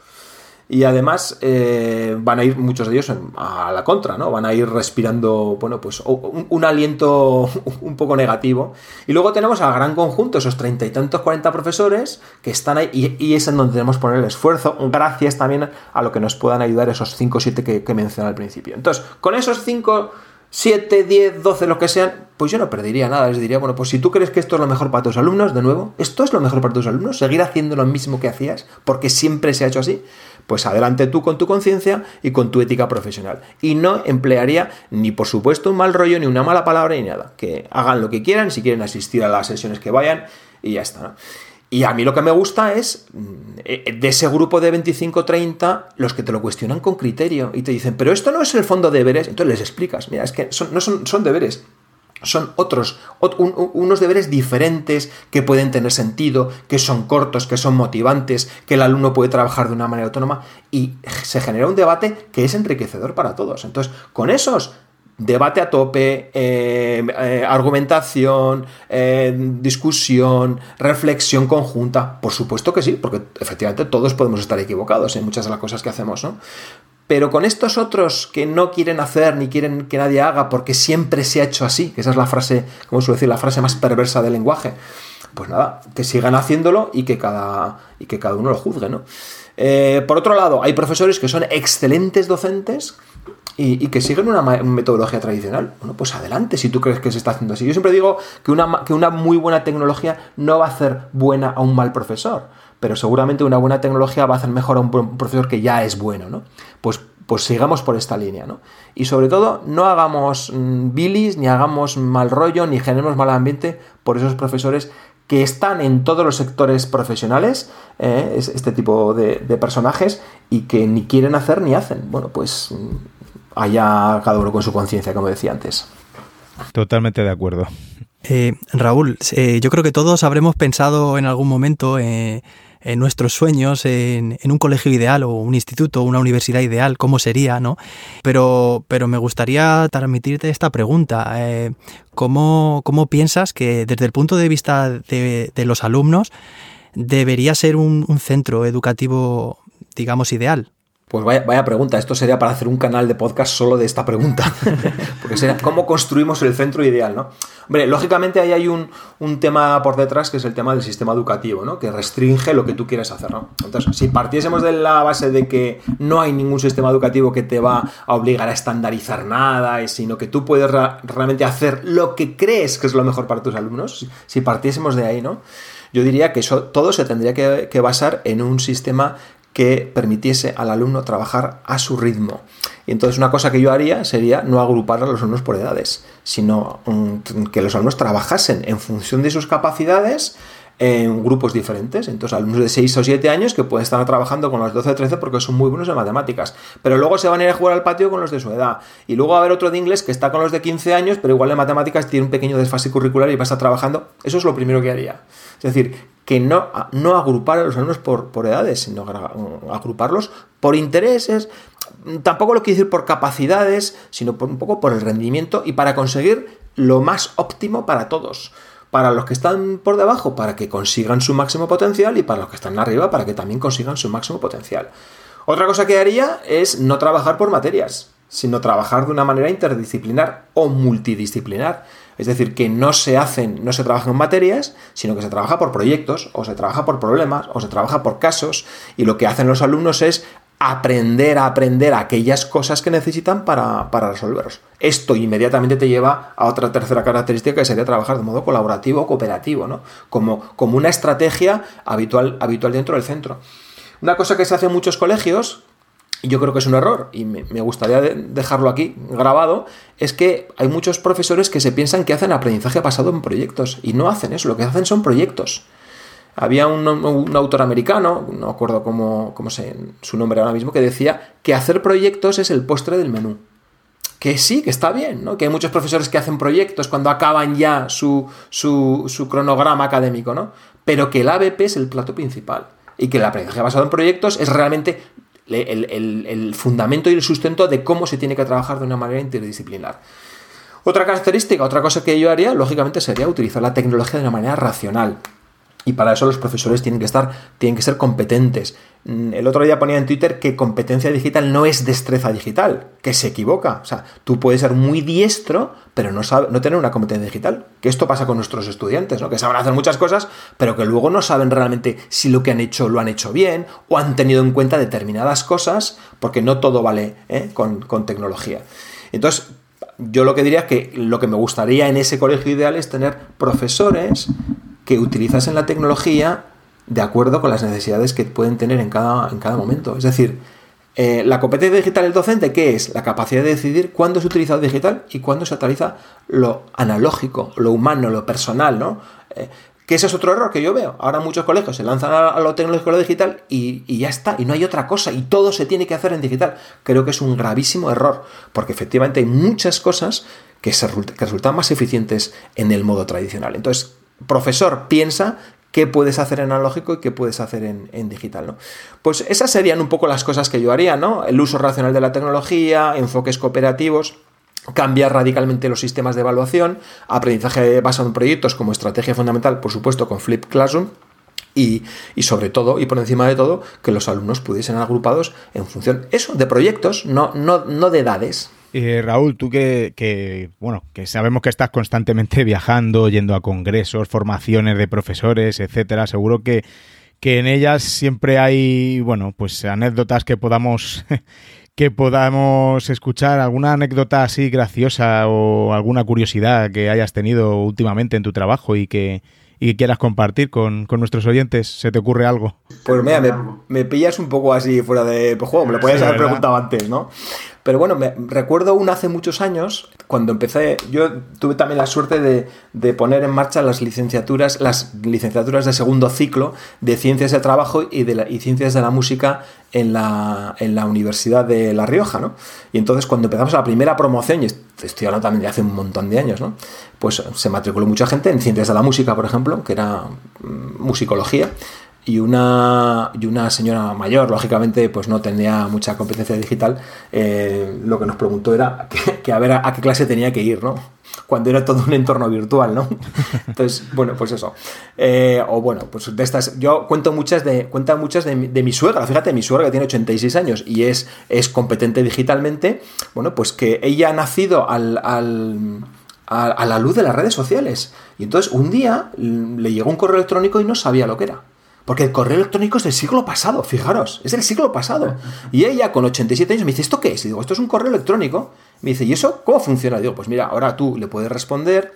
Y además eh, van a ir muchos de ellos a la contra, ¿no? Van a ir respirando, bueno, pues un, aliento un poco negativo. Y luego tenemos al gran conjunto, esos treinta y tantos, cuarenta profesores que están ahí y, es en donde tenemos que poner el esfuerzo, gracias también a lo que nos puedan ayudar esos cinco o siete que, que mencioné al principio. Entonces, con esos cinco 7, 10, 12, lo que sean, pues yo no perdería nada. Les diría, bueno, pues si tú crees que esto es lo mejor para tus alumnos, de nuevo, esto es lo mejor para tus alumnos, seguir haciendo lo mismo que hacías, porque siempre se ha hecho así, Pues adelante tú con tu conciencia y con tu ética profesional. Y no emplearía ni por supuesto un mal rollo, ni una mala palabra, ni nada. Que hagan lo que quieran, si quieren asistir a las sesiones que vayan y ya está. Y a mí lo que me gusta es mm, eh, de ese grupo de 25-30 los que te lo cuestionan con criterio y te dicen, pero esto no es el fondo de deberes. Entonces les explicas, mira, es que no son, son deberes, son otros, unos deberes diferentes que pueden tener sentido, que son cortos, que son motivantes, que el alumno puede trabajar de una manera autónoma y se genera un debate que es enriquecedor para todos. Entonces, con esos debate a tope, eh, eh, argumentación, eh, discusión, reflexión conjunta. Por supuesto que sí, porque efectivamente todos podemos estar equivocados en muchas de las cosas que hacemos, ¿no? Pero con estos otros que no quieren hacer ni quieren que nadie haga porque siempre se ha hecho así, que esa es la frase, como suele decir, la frase más perversa del lenguaje, pues nada, que sigan haciéndolo y que cada, y que cada uno lo juzgue, ¿no? por otro lado, hay profesores que son excelentes docentes, y, que siguen una metodología tradicional, bueno, pues adelante si tú crees que se está haciendo así. Yo siempre digo que una, que una muy buena tecnología no va a hacer buena a un mal profesor, pero seguramente una buena tecnología va a hacer mejor a un profesor que ya es bueno, ¿no? Pues, pues sigamos por esta línea, ¿no? Y sobre todo, no hagamos mm, bilis, ni hagamos mal rollo, ni generemos mal ambiente por esos profesores que están en todos los sectores profesionales, eh, este tipo de, de, personajes, y que ni quieren hacer ni hacen. Bueno, pues mm, allá cada uno con su conciencia, como decía antes. Totalmente de acuerdo. Eh, Raúl, eh, yo creo que todos habremos pensado en algún momento eh, en nuestros sueños, en, un colegio ideal o un instituto, una universidad ideal, cómo sería, ¿no? Pero, pero me gustaría transmitirte esta pregunta. ¿cómo, piensas que desde el punto de vista de, los alumnos debería ser un centro educativo, digamos, ideal? Pues vaya, pregunta, esto sería para hacer un canal de podcast solo de esta pregunta, porque sería cómo construimos el centro ideal, ¿no? Hombre, lógicamente ahí hay un, tema por detrás que es el tema del sistema educativo, ¿no? Que restringe lo que tú quieres hacer, ¿no? Entonces, si partiésemos de la base de que no hay ningún sistema educativo que te va a obligar a estandarizar nada, sino que tú puedes realmente hacer lo que crees que es lo mejor para tus alumnos, si partiésemos de ahí, ¿no? Yo diría que todo se tendría que basar en un sistema que permitiese al alumno trabajar a su ritmo. Y entonces una cosa que yo haría sería no agrupar a los alumnos por edades, sino mm, que los alumnos trabajasen en función de sus capacidades en grupos diferentes. Entonces, alumnos de 6 o 7 años que pueden estar trabajando con los 12 o 13 porque son muy buenos en matemáticas. Pero luego se van a ir a jugar al patio con los de su edad. Y luego va a haber otro de inglés que está con los de 15 años, pero igual en matemáticas tiene un pequeño desfase curricular y va a estar trabajando. Eso es lo primero que haría. Es decir, que no, no agrupar a los alumnos por, por edades, sino agruparlos por intereses, tampoco lo quiero decir por capacidades, sino por un poco por el rendimiento y para conseguir lo más óptimo para todos. Para los que están por debajo, para que consigan su máximo potencial y para los que están arriba, para que también consigan su máximo potencial. Otra cosa que haría es no trabajar por materias, sino trabajar de una manera interdisciplinar o multidisciplinar. Es decir, que no se hacen, no se trabaja en materias, sino que se trabaja por proyectos, o se trabaja por problemas, o se trabaja por casos, y lo que hacen los alumnos es aprender a aprender aquellas cosas que necesitan para, resolverlos. Esto inmediatamente te lleva a otra tercera característica que sería trabajar de modo colaborativo o cooperativo, ¿no? Como, como una estrategia habitual, habitual dentro del centro. Una cosa que se hace en muchos colegios, y yo creo que es un error, y me, gustaría dejarlo aquí grabado, es que hay muchos profesores que se piensan que hacen aprendizaje basado en proyectos, y no hacen eso, lo que hacen son proyectos. Había un, autor americano, no acuerdo cómo, cómo se, su nombre ahora mismo, que decía que hacer proyectos es el postre del menú. Que sí, que está bien, ¿no? Que hay muchos profesores que hacen proyectos cuando acaban ya su, su, su cronograma académico, ¿no? Pero que el ABP es el plato principal. Y que el aprendizaje basado en proyectos es realmente el, fundamento y el sustento de cómo se tiene que trabajar de una manera interdisciplinar. Otra característica, otra cosa que yo haría, lógicamente, sería utilizar la tecnología de una manera racional. Y para eso los profesores tienen que estar, tienen que ser competentes. Mm, el otro día ponía en Twitter que competencia digital no es destreza digital, que se equivoca. O sea, tú puedes ser muy diestro, pero no, no tener una competencia digital. Que esto pasa con nuestros estudiantes, ¿no? Que saben hacer muchas cosas, pero que luego no saben realmente si lo que han hecho lo han hecho bien o han tenido en cuenta determinadas cosas, porque no todo vale ¿eh? con, con tecnología. Entonces, yo lo que diría es que lo que me gustaría en ese colegio ideal es tener profesores que utilizasen la tecnología de acuerdo con las necesidades que pueden tener en cada, en cada momento. Es decir, eh, la competencia digital del docente, ¿qué es? La capacidad de decidir cuándo se utiliza lo digital y cuándo se utiliza lo analógico, lo humano, lo personal, ¿no? Eh, que ese es otro error que yo veo. Ahora muchos colegios se lanzan a, lo tecnológico, a lo digital y, ya está, y no hay otra cosa, y todo se tiene que hacer en digital. Creo que es un gravísimo error, porque efectivamente hay muchas cosas que, se, que resultan más eficientes en el modo tradicional. Entonces, profesor, piensa qué puedes hacer en analógico y qué puedes hacer en, digital, ¿no? Pues esas serían un poco las cosas que yo haría, ¿no? El uso racional de la tecnología, enfoques cooperativos, cambiar radicalmente los sistemas de evaluación, aprendizaje basado en proyectos como estrategia fundamental, por supuesto, con Flip Classroom, y, y, sobre todo, y por encima de todo, que los alumnos pudiesen agrupados en función, eso, de proyectos, no, no, no de edades. Eh, Raúl, tú que, bueno, que sabemos que estás constantemente viajando, yendo a congresos, formaciones de profesores, etcétera, seguro que, que en ellas siempre hay, bueno, pues anécdotas que podamos que podamos escuchar alguna anécdota así graciosa o alguna curiosidad que hayas tenido últimamente en tu trabajo y que, y quieras compartir con, nuestros oyentes. ¿Se te ocurre algo? Pues mira, me, pillas un poco así fuera de pues, juego, me lo podías haber preguntado antes, ¿no? Pero bueno, me recuerdo un hace muchos años, cuando empecé, yo tuve también la suerte de, poner en marcha las licenciaturas, las licenciaturas de segundo ciclo de Ciencias de Trabajo y, de y Ciencias de la Música en la, en la Universidad de La Rioja, ¿no? Y entonces cuando empezamos la primera promoción, y estoy hablando también de hace un montón de años, ¿no? Pues se matriculó mucha gente en Ciencias de la Música, por ejemplo, que era mm, musicología, y una, y una señora mayor, lógicamente, pues no tenía mucha competencia digital, eh, lo que nos preguntó era que, a ver a, qué clase tenía que ir, ¿no? Cuando era todo un entorno virtual, ¿no? Entonces, bueno, pues eso. Eh, o bueno, pues de estas, yo cuento muchas de, cuenta muchas de, mi suegra, fíjate, mi suegra que tiene 86 años y es, es competente digitalmente, bueno, pues que ella ha nacido al, al a la luz de las redes sociales. Y entonces un día le llegó un correo electrónico y no sabía lo que era. Porque el correo electrónico es del siglo pasado, fijaros, es del siglo pasado. Y ella con 87 años me dice, ¿esto qué es? Y digo, esto es un correo electrónico. Me dice, ¿y eso cómo funciona? Y digo, pues mira, ahora tú le puedes responder.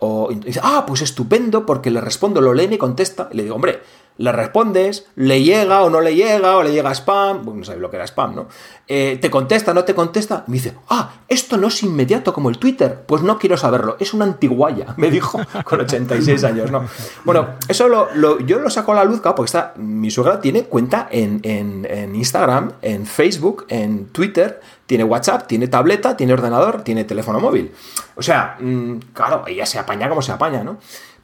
O y dice, ah, pues estupendo, porque le respondo, lo lee me contesta. Y le digo, hombre, le respondes, le llega o no le llega, o le llega spam, bueno, no sabes lo que era spam, ¿no? Eh, te contesta, no te contesta, me dice, ah, esto no es inmediato como el Twitter, pues no quiero saberlo, es una antiguaya, me dijo con 86 años, ¿no? Bueno, eso lo, yo lo saco a la luz, claro, porque está, mi suegra tiene cuenta en, en Instagram, en Facebook, en Twitter, tiene WhatsApp, tiene tableta, tiene ordenador, tiene teléfono móvil. O sea, mm, claro, ella se apaña como se apaña, ¿no?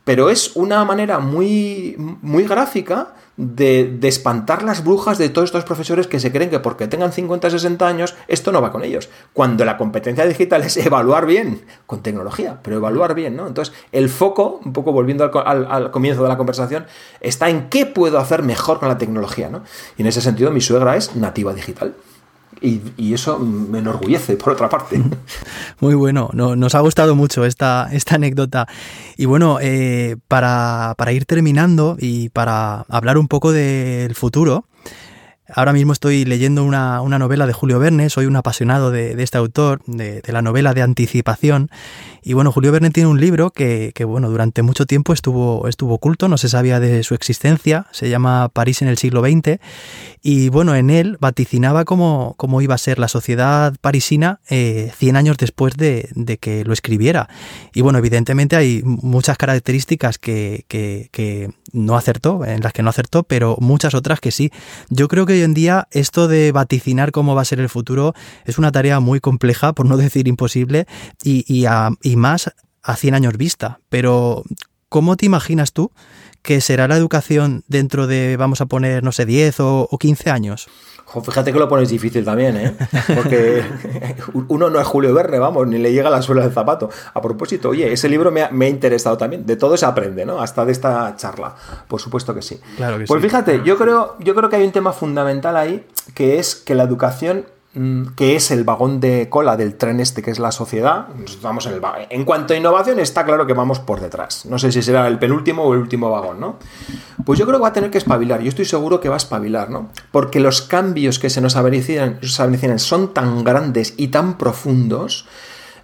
Pero es una manera muy, muy gráfica de, espantar las brujas de todos estos profesores que se creen que porque tengan 50, 60 años, esto no va con ellos. Cuando la competencia digital es evaluar bien, con tecnología, pero evaluar bien, ¿no? Entonces, el foco, un poco volviendo al, al comienzo de la conversación, está en qué puedo hacer mejor con la tecnología, ¿no? Y en ese sentido, mi suegra es nativa digital. Y, eso me enorgullece, por otra parte. Muy bueno, nos ha gustado mucho esta, esta anécdota. Y bueno, eh, para, para ir terminando y para hablar un poco del futuro, Ahora mismo estoy leyendo una, novela de Julio Verne, soy un apasionado de, este autor, de, la novela de anticipación. Y bueno, Julio Verne tiene un libro que, bueno, durante mucho tiempo estuvo, estuvo oculto, no se sabía de su existencia, se llama París en el siglo XX. Y bueno, en él vaticinaba cómo, cómo iba a ser la sociedad parisina eh, 100 años después de, que lo escribiera. Y bueno, evidentemente hay muchas características que, que no acertó, en las que no acertó, pero muchas otras que sí. Yo creo que hoy en día esto de vaticinar cómo va a ser el futuro es una tarea muy compleja, por no decir imposible, y, y, más a 100 años vista. Pero, ¿cómo te imaginas tú que será la educación dentro de, vamos a poner, no sé, 10 o, o 15 años? fíjate que lo pones difícil también, ¿eh? Porque uno no es Julio Verne, vamos, ni le llega la suela del zapato. A propósito, oye, ese libro me ha, interesado también. De todo se aprende, ¿no? Hasta de esta charla. Por supuesto que sí. Claro que pues fíjate, yo creo, yo creo que hay un tema fundamental ahí, que es que la educación que es el vagón de cola del tren este que es la sociedad. Vamos en, el en cuanto a innovación está claro que vamos por detrás. No sé si será el penúltimo o el último vagón, ¿no? Pues yo creo que va a tener que espabilar. Yo estoy seguro que va a espabilar, ¿no? Porque los cambios que se nos avecinan, son tan grandes y tan profundos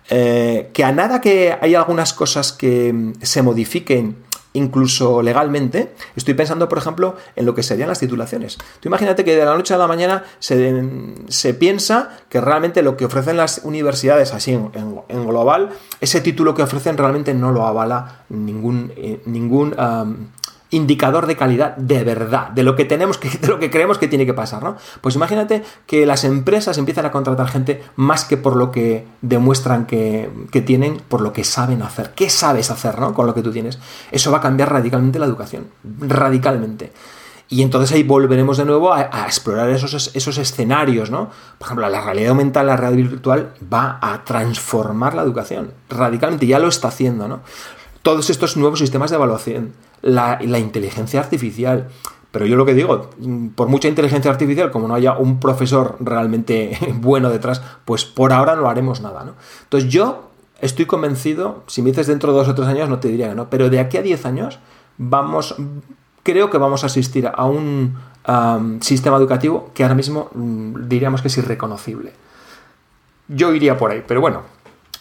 eh, que a nada que hay algunas cosas que se modifiquen incluso legalmente, estoy pensando, por ejemplo, en lo que serían las titulaciones. Tú imagínate que de la noche a la mañana se, piensa que realmente lo que ofrecen las universidades, así en, global, ese título que ofrecen realmente no lo avala ningún, eh, ningún indicador de calidad de verdad, de lo que tenemos que, de lo que creemos que tiene que pasar, ¿no? Pues imagínate que las empresas empiezan a contratar gente más que por lo que demuestran que, tienen, por lo que saben hacer. ¿Qué sabes hacer, ¿no? Con lo que tú tienes. Eso va a cambiar radicalmente la educación. Radicalmente. Y entonces ahí volveremos de nuevo a, explorar esos, esos, escenarios, ¿no? Por ejemplo, la realidad aumentada, la realidad virtual va a transformar la educación radicalmente, ya lo está haciendo, ¿no? Todos estos nuevos sistemas de evaluación, la, inteligencia artificial. Pero yo lo que digo, por mucha inteligencia artificial, como no haya un profesor realmente bueno detrás, pues por ahora no haremos nada, ¿no? Entonces yo estoy convencido, si me dices dentro de dos o tres años no te diría que no, pero de aquí a diez años vamos, creo que vamos a asistir a un sistema educativo que ahora mismo mm, diríamos que es irreconocible. Yo iría por ahí, pero bueno,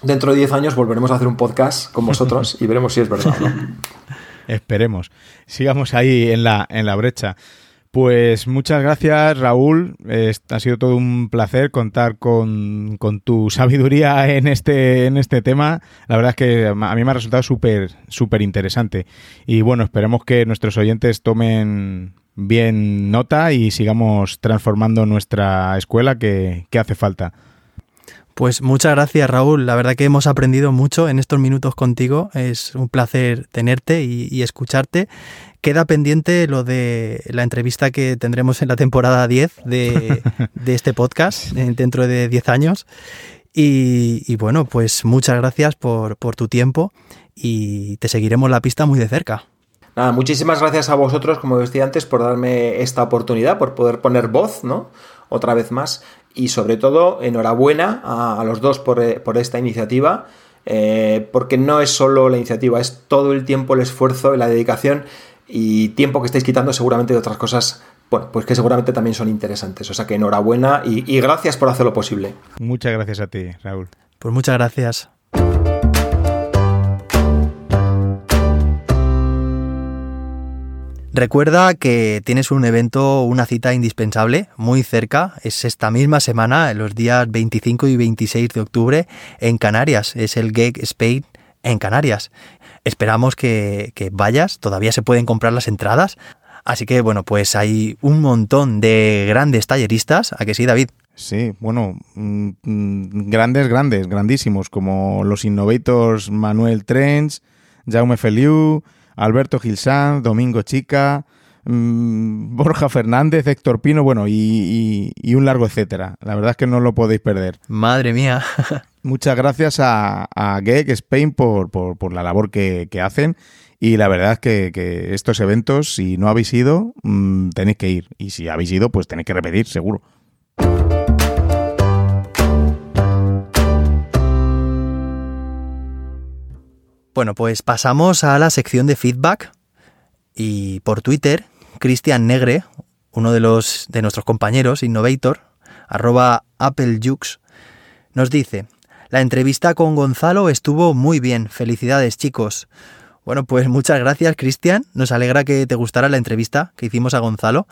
dentro de diez años volveremos a hacer un podcast con vosotros y veremos si es verdad no. Esperemos. Sigamos ahí en la, en la brecha. Pues muchas gracias, Raúl. ha sido todo un placer contar con, tu sabiduría en este, en este tema. La verdad es que a mí me ha resultado súper, súper interesante. Y bueno, esperemos que nuestros oyentes tomen bien nota y sigamos transformando nuestra escuela que hace falta. Pues muchas gracias Raúl, la verdad que hemos aprendido mucho en estos minutos contigo, es un placer tenerte y, escucharte. Queda pendiente lo de la entrevista que tendremos en la temporada 10 de, este podcast eh, dentro de 10 años. Y, bueno, pues muchas gracias por, por tu tiempo y te seguiremos la pista muy de cerca. Nada, muchísimas gracias a vosotros, como decía antes, por darme esta oportunidad, por poder poner voz, ¿no? Otra vez más y sobre todo enhorabuena a, los dos por, eh, esta iniciativa. Eh, porque no es solo la iniciativa, es todo el tiempo, el esfuerzo, la dedicación y tiempo que estáis quitando seguramente de otras cosas, bueno, pues que seguramente también son interesantes. O sea que enhorabuena y, y gracias por hacerlo posible. Muchas gracias a ti, Raúl. Pues muchas gracias. Recuerda que tienes un evento, una cita indispensable, muy cerca, es esta misma semana, los días 25 y 26 de octubre, en Canarias, es el Gag Spain en Canarias. Esperamos que, vayas, todavía se pueden comprar las entradas, así que bueno, pues hay un montón de grandes talleristas, ¿a que sí, David? Sí, bueno, mm, mm, grandes, grandes, grandísimos, como los Innovators Manuel Trens, Jaume Feliu, Alberto Gilsán, Domingo Chica, mm, Borja Fernández, Héctor Pino, bueno, y, un largo etcétera. La verdad es que no lo podéis perder. Madre mía. Muchas gracias a, a Spain por, la labor que, hacen. Y la verdad es que, estos eventos, si no habéis ido, mm, tenéis que ir. Y si habéis ido, pues tenéis que repetir, seguro. Bueno, pues pasamos a la sección de feedback. Y por Twitter, Cristian Negre, uno de los de nuestros compañeros, Innovator, arroba AppleJux, nos dice, la entrevista con Gonzalo estuvo muy bien, felicidades chicos. Bueno, pues muchas gracias Cristian, nos alegra que te gustara la entrevista que hicimos a Gonzalo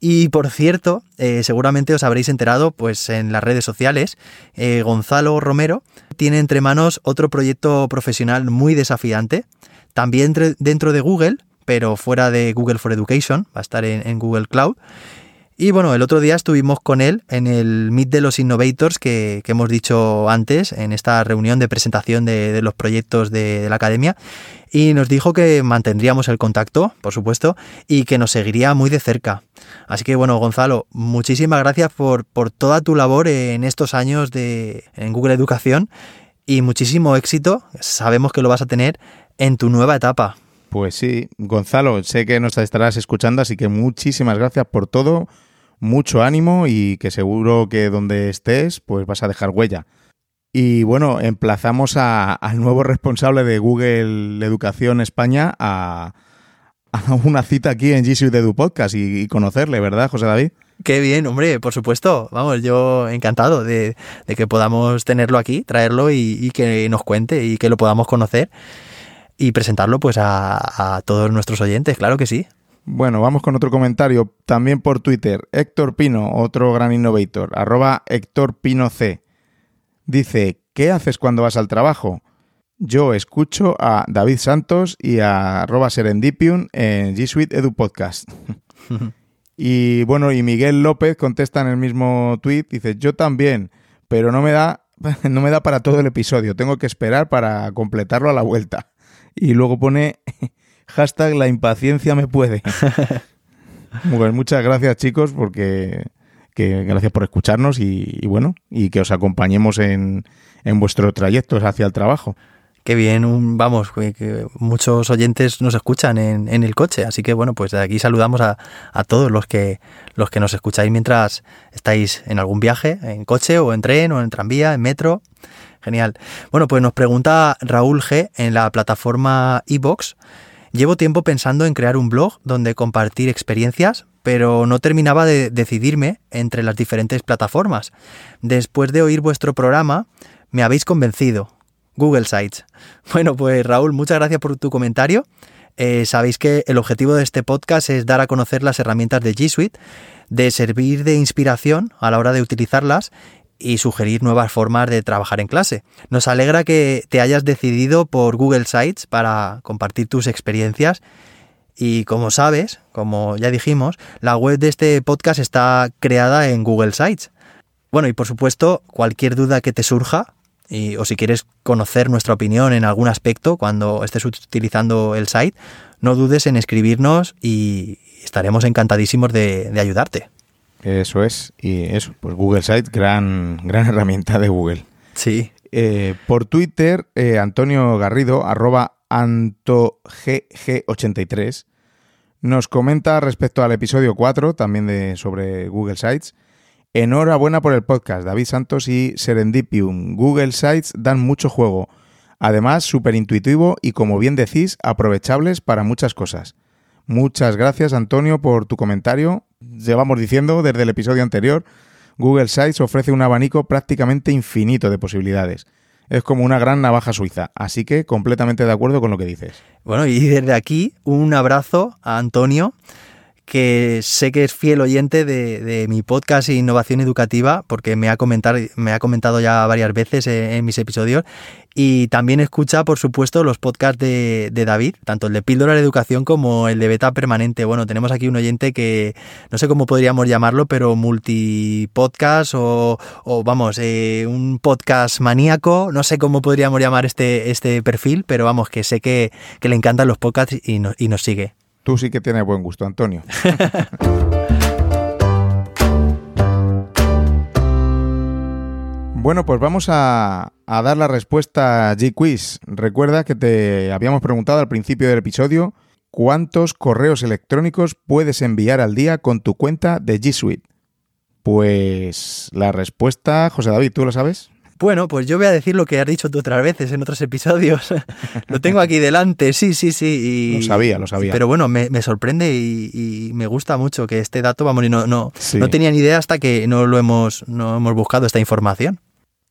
y por cierto, eh, seguramente os habréis enterado pues en las redes sociales, eh, Gonzalo Romero tiene entre manos otro proyecto profesional muy desafiante, también dentro de Google, pero fuera de Google for Education, va a estar en Google Cloud. Y bueno, el otro día estuvimos con él en el Meet de los Innovators que, hemos dicho antes, en esta reunión de presentación de, los proyectos de, la academia, y nos dijo que mantendríamos el contacto, por supuesto, y que nos seguiría muy de cerca. Así que bueno, Gonzalo, muchísimas gracias por, por toda tu labor en estos años de, en Google Educación y muchísimo éxito, sabemos que lo vas a tener en tu nueva etapa. Pues sí, Gonzalo, sé que nos estarás escuchando, así que muchísimas gracias por todo mucho ánimo y que seguro que donde estés, pues vas a dejar huella. Y bueno, emplazamos al nuevo responsable de Google Educación España a, una cita aquí en G Suite Edu Podcast y, conocerle, ¿verdad, José David? Qué bien, hombre, por supuesto. Vamos, yo encantado de, que podamos tenerlo aquí, traerlo y, que nos cuente y que lo podamos conocer. y presentarlo pues a, a todos nuestros oyentes, claro que sí. Bueno, vamos con otro comentario, también por Twitter. Héctor Pino, otro gran innovator, arroba Héctor Pino C. Dice, ¿qué haces cuando vas al trabajo? Yo escucho a David Santos y a arroba Serendipium en G Suite Edu Podcast. y bueno, y Miguel López contesta en el mismo tweet, dice, yo también, pero no me da, no me da para todo el episodio, tengo que esperar para completarlo a la vuelta. Y luego pone hashtag la impaciencia me puede. Bueno, muchas gracias chicos porque que gracias por escucharnos y, bueno, y que os acompañemos en, en vuestro trayecto hacia el trabajo. Qué bien, vamos, que, muchos oyentes nos escuchan en, en, el coche, así que bueno, pues de aquí saludamos a, a, todos los que los que nos escucháis mientras estáis en algún viaje, en coche o en tren o en tranvía, en metro. Genial. Bueno, pues nos pregunta Raúl G en la plataforma iBox. Llevo tiempo pensando en crear un blog donde compartir experiencias, pero no terminaba de decidirme entre las diferentes plataformas. Después de oír vuestro programa, me habéis convencido. Google Sites. Bueno, pues Raúl, muchas gracias por tu comentario. Eh, sabéis que el objetivo de este podcast es dar a conocer las herramientas de G Suite, de servir de inspiración a la hora de utilizarlas y sugerir nuevas formas de trabajar en clase. Nos alegra que te hayas decidido por Google Sites para compartir tus experiencias y como sabes, como ya dijimos, la web de este podcast está creada en Google Sites. Bueno, y por supuesto, cualquier duda que te surja, y, o si quieres conocer nuestra opinión en algún aspecto cuando estés utilizando el site, no dudes en escribirnos y estaremos encantadísimos de, de ayudarte. Eso es, y eso, pues Google Sites, gran, gran herramienta de Google. Sí. Eh, por Twitter, eh, Antonio Garrido, arroba AntoGG83, nos comenta respecto al episodio 4, también de, sobre Google Sites. Enhorabuena por el podcast, David Santos y Serendipium. Google Sites dan mucho juego. Además, súper intuitivo y, como bien decís, aprovechables para muchas cosas. Muchas gracias, Antonio, por tu comentario. Llevamos diciendo desde el episodio anterior, Google Sites ofrece un abanico prácticamente infinito de posibilidades. Es como una gran navaja suiza, así que completamente de acuerdo con lo que dices. Bueno, y desde aquí un abrazo a Antonio, que sé que es fiel oyente de, mi podcast Innovación Educativa, porque me ha, comentado, me ha comentado ya varias veces en, en mis episodios, y también escucha, por supuesto, los podcasts de, de, David, tanto el de Píldora de Educación como el de Beta Permanente. Bueno, tenemos aquí un oyente que no sé cómo podríamos llamarlo, pero multipodcast o, o vamos, eh, un podcast maníaco. No sé cómo podríamos llamar este, este perfil, pero vamos, que sé que, que le encantan los podcasts y, no, y nos sigue. Tú sí que tienes buen gusto, Antonio. Bueno, pues vamos a, a, dar la respuesta a G-Quiz. Recuerda que te habíamos preguntado al principio del episodio cuántos correos electrónicos puedes enviar al día con tu cuenta de G Suite. Pues la respuesta, José David, ¿tú lo sabes? Bueno, pues yo voy a decir lo que has dicho tú otras veces en otros episodios. lo tengo aquí delante, sí, sí, sí. Y, lo sabía, lo sabía. Pero bueno, me, me sorprende y, y, me gusta mucho que este dato, vamos, y no, no, sí. no tenía ni idea hasta que no lo hemos, no hemos buscado esta información.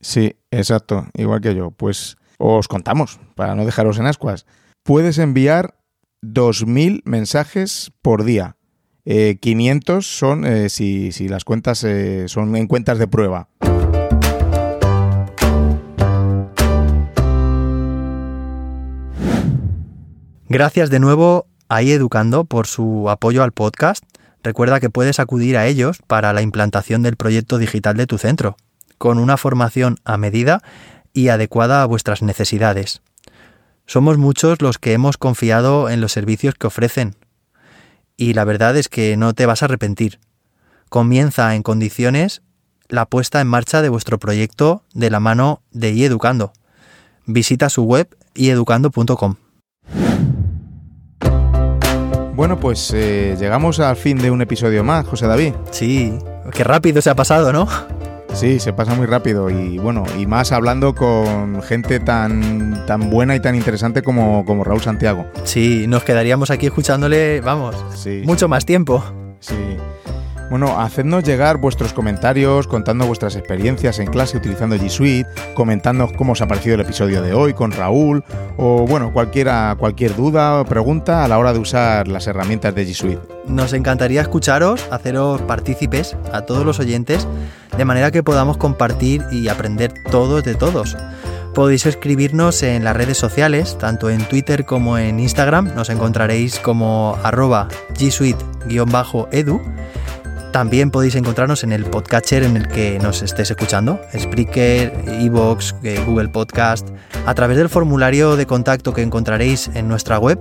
Sí, exacto, igual que yo. Pues os contamos, para no dejaros en ascuas. Puedes enviar 2.000 mensajes por día. Eh, 500 son eh, si, si, las cuentas eh, son en cuentas de prueba. Gracias de nuevo a iEducando por su apoyo al podcast. Recuerda que puedes acudir a ellos para la implantación del proyecto digital de tu centro con una formación a medida y adecuada a vuestras necesidades. Somos muchos los que hemos confiado en los servicios que ofrecen y la verdad es que no te vas a arrepentir. Comienza en condiciones la puesta en marcha de vuestro proyecto de la mano de iEducando. Visita su web ieducando.com. Bueno, pues eh, llegamos al fin de un episodio más, José David. Sí, qué rápido se ha pasado, ¿no? Sí, se pasa muy rápido y bueno, y más hablando con gente tan, tan buena y tan interesante como, como Raúl Santiago. Sí, nos quedaríamos aquí escuchándole, vamos, sí, mucho más tiempo. Sí. Bueno, hacednos llegar vuestros comentarios, contando vuestras experiencias en clase utilizando G Suite, comentando cómo os ha parecido el episodio de hoy con Raúl, o bueno, cualquiera, cualquier duda o pregunta a la hora de usar las herramientas de G Suite. Nos encantaría escucharos, haceros partícipes a todos los oyentes, de manera que podamos compartir y aprender todos de todos. Podéis escribirnos en las redes sociales, tanto en Twitter como en Instagram, nos encontraréis como arroba G Suite-edu también podéis encontrarnos en el podcatcher en el que nos estés escuchando, Spreaker, Evox, eh, Google Podcast, a través del formulario de contacto que encontraréis en nuestra web,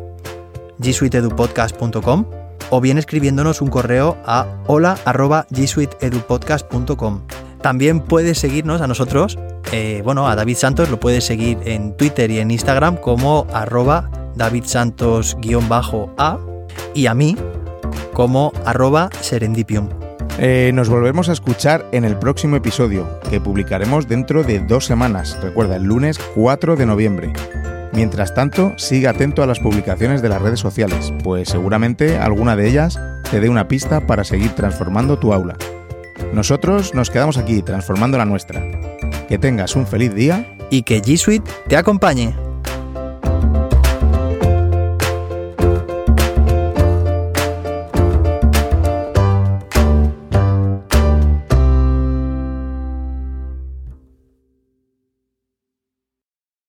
gsuiteedupodcast.com, o bien escribiéndonos un correo a hola.gsuiteedupodcast.com. También puedes seguirnos a nosotros, eh, bueno, a David Santos lo puedes seguir en Twitter y en Instagram como arroba davidsantos-a y a mí como arroba serendipium. Eh, nos volvemos a escuchar en el próximo episodio, que publicaremos dentro de dos semanas, recuerda, el lunes 4 de noviembre. Mientras tanto, sigue atento a las publicaciones de las redes sociales, pues seguramente alguna de ellas te dé una pista para seguir transformando tu aula. Nosotros nos quedamos aquí transformando la nuestra. Que tengas un feliz día y que G Suite te acompañe.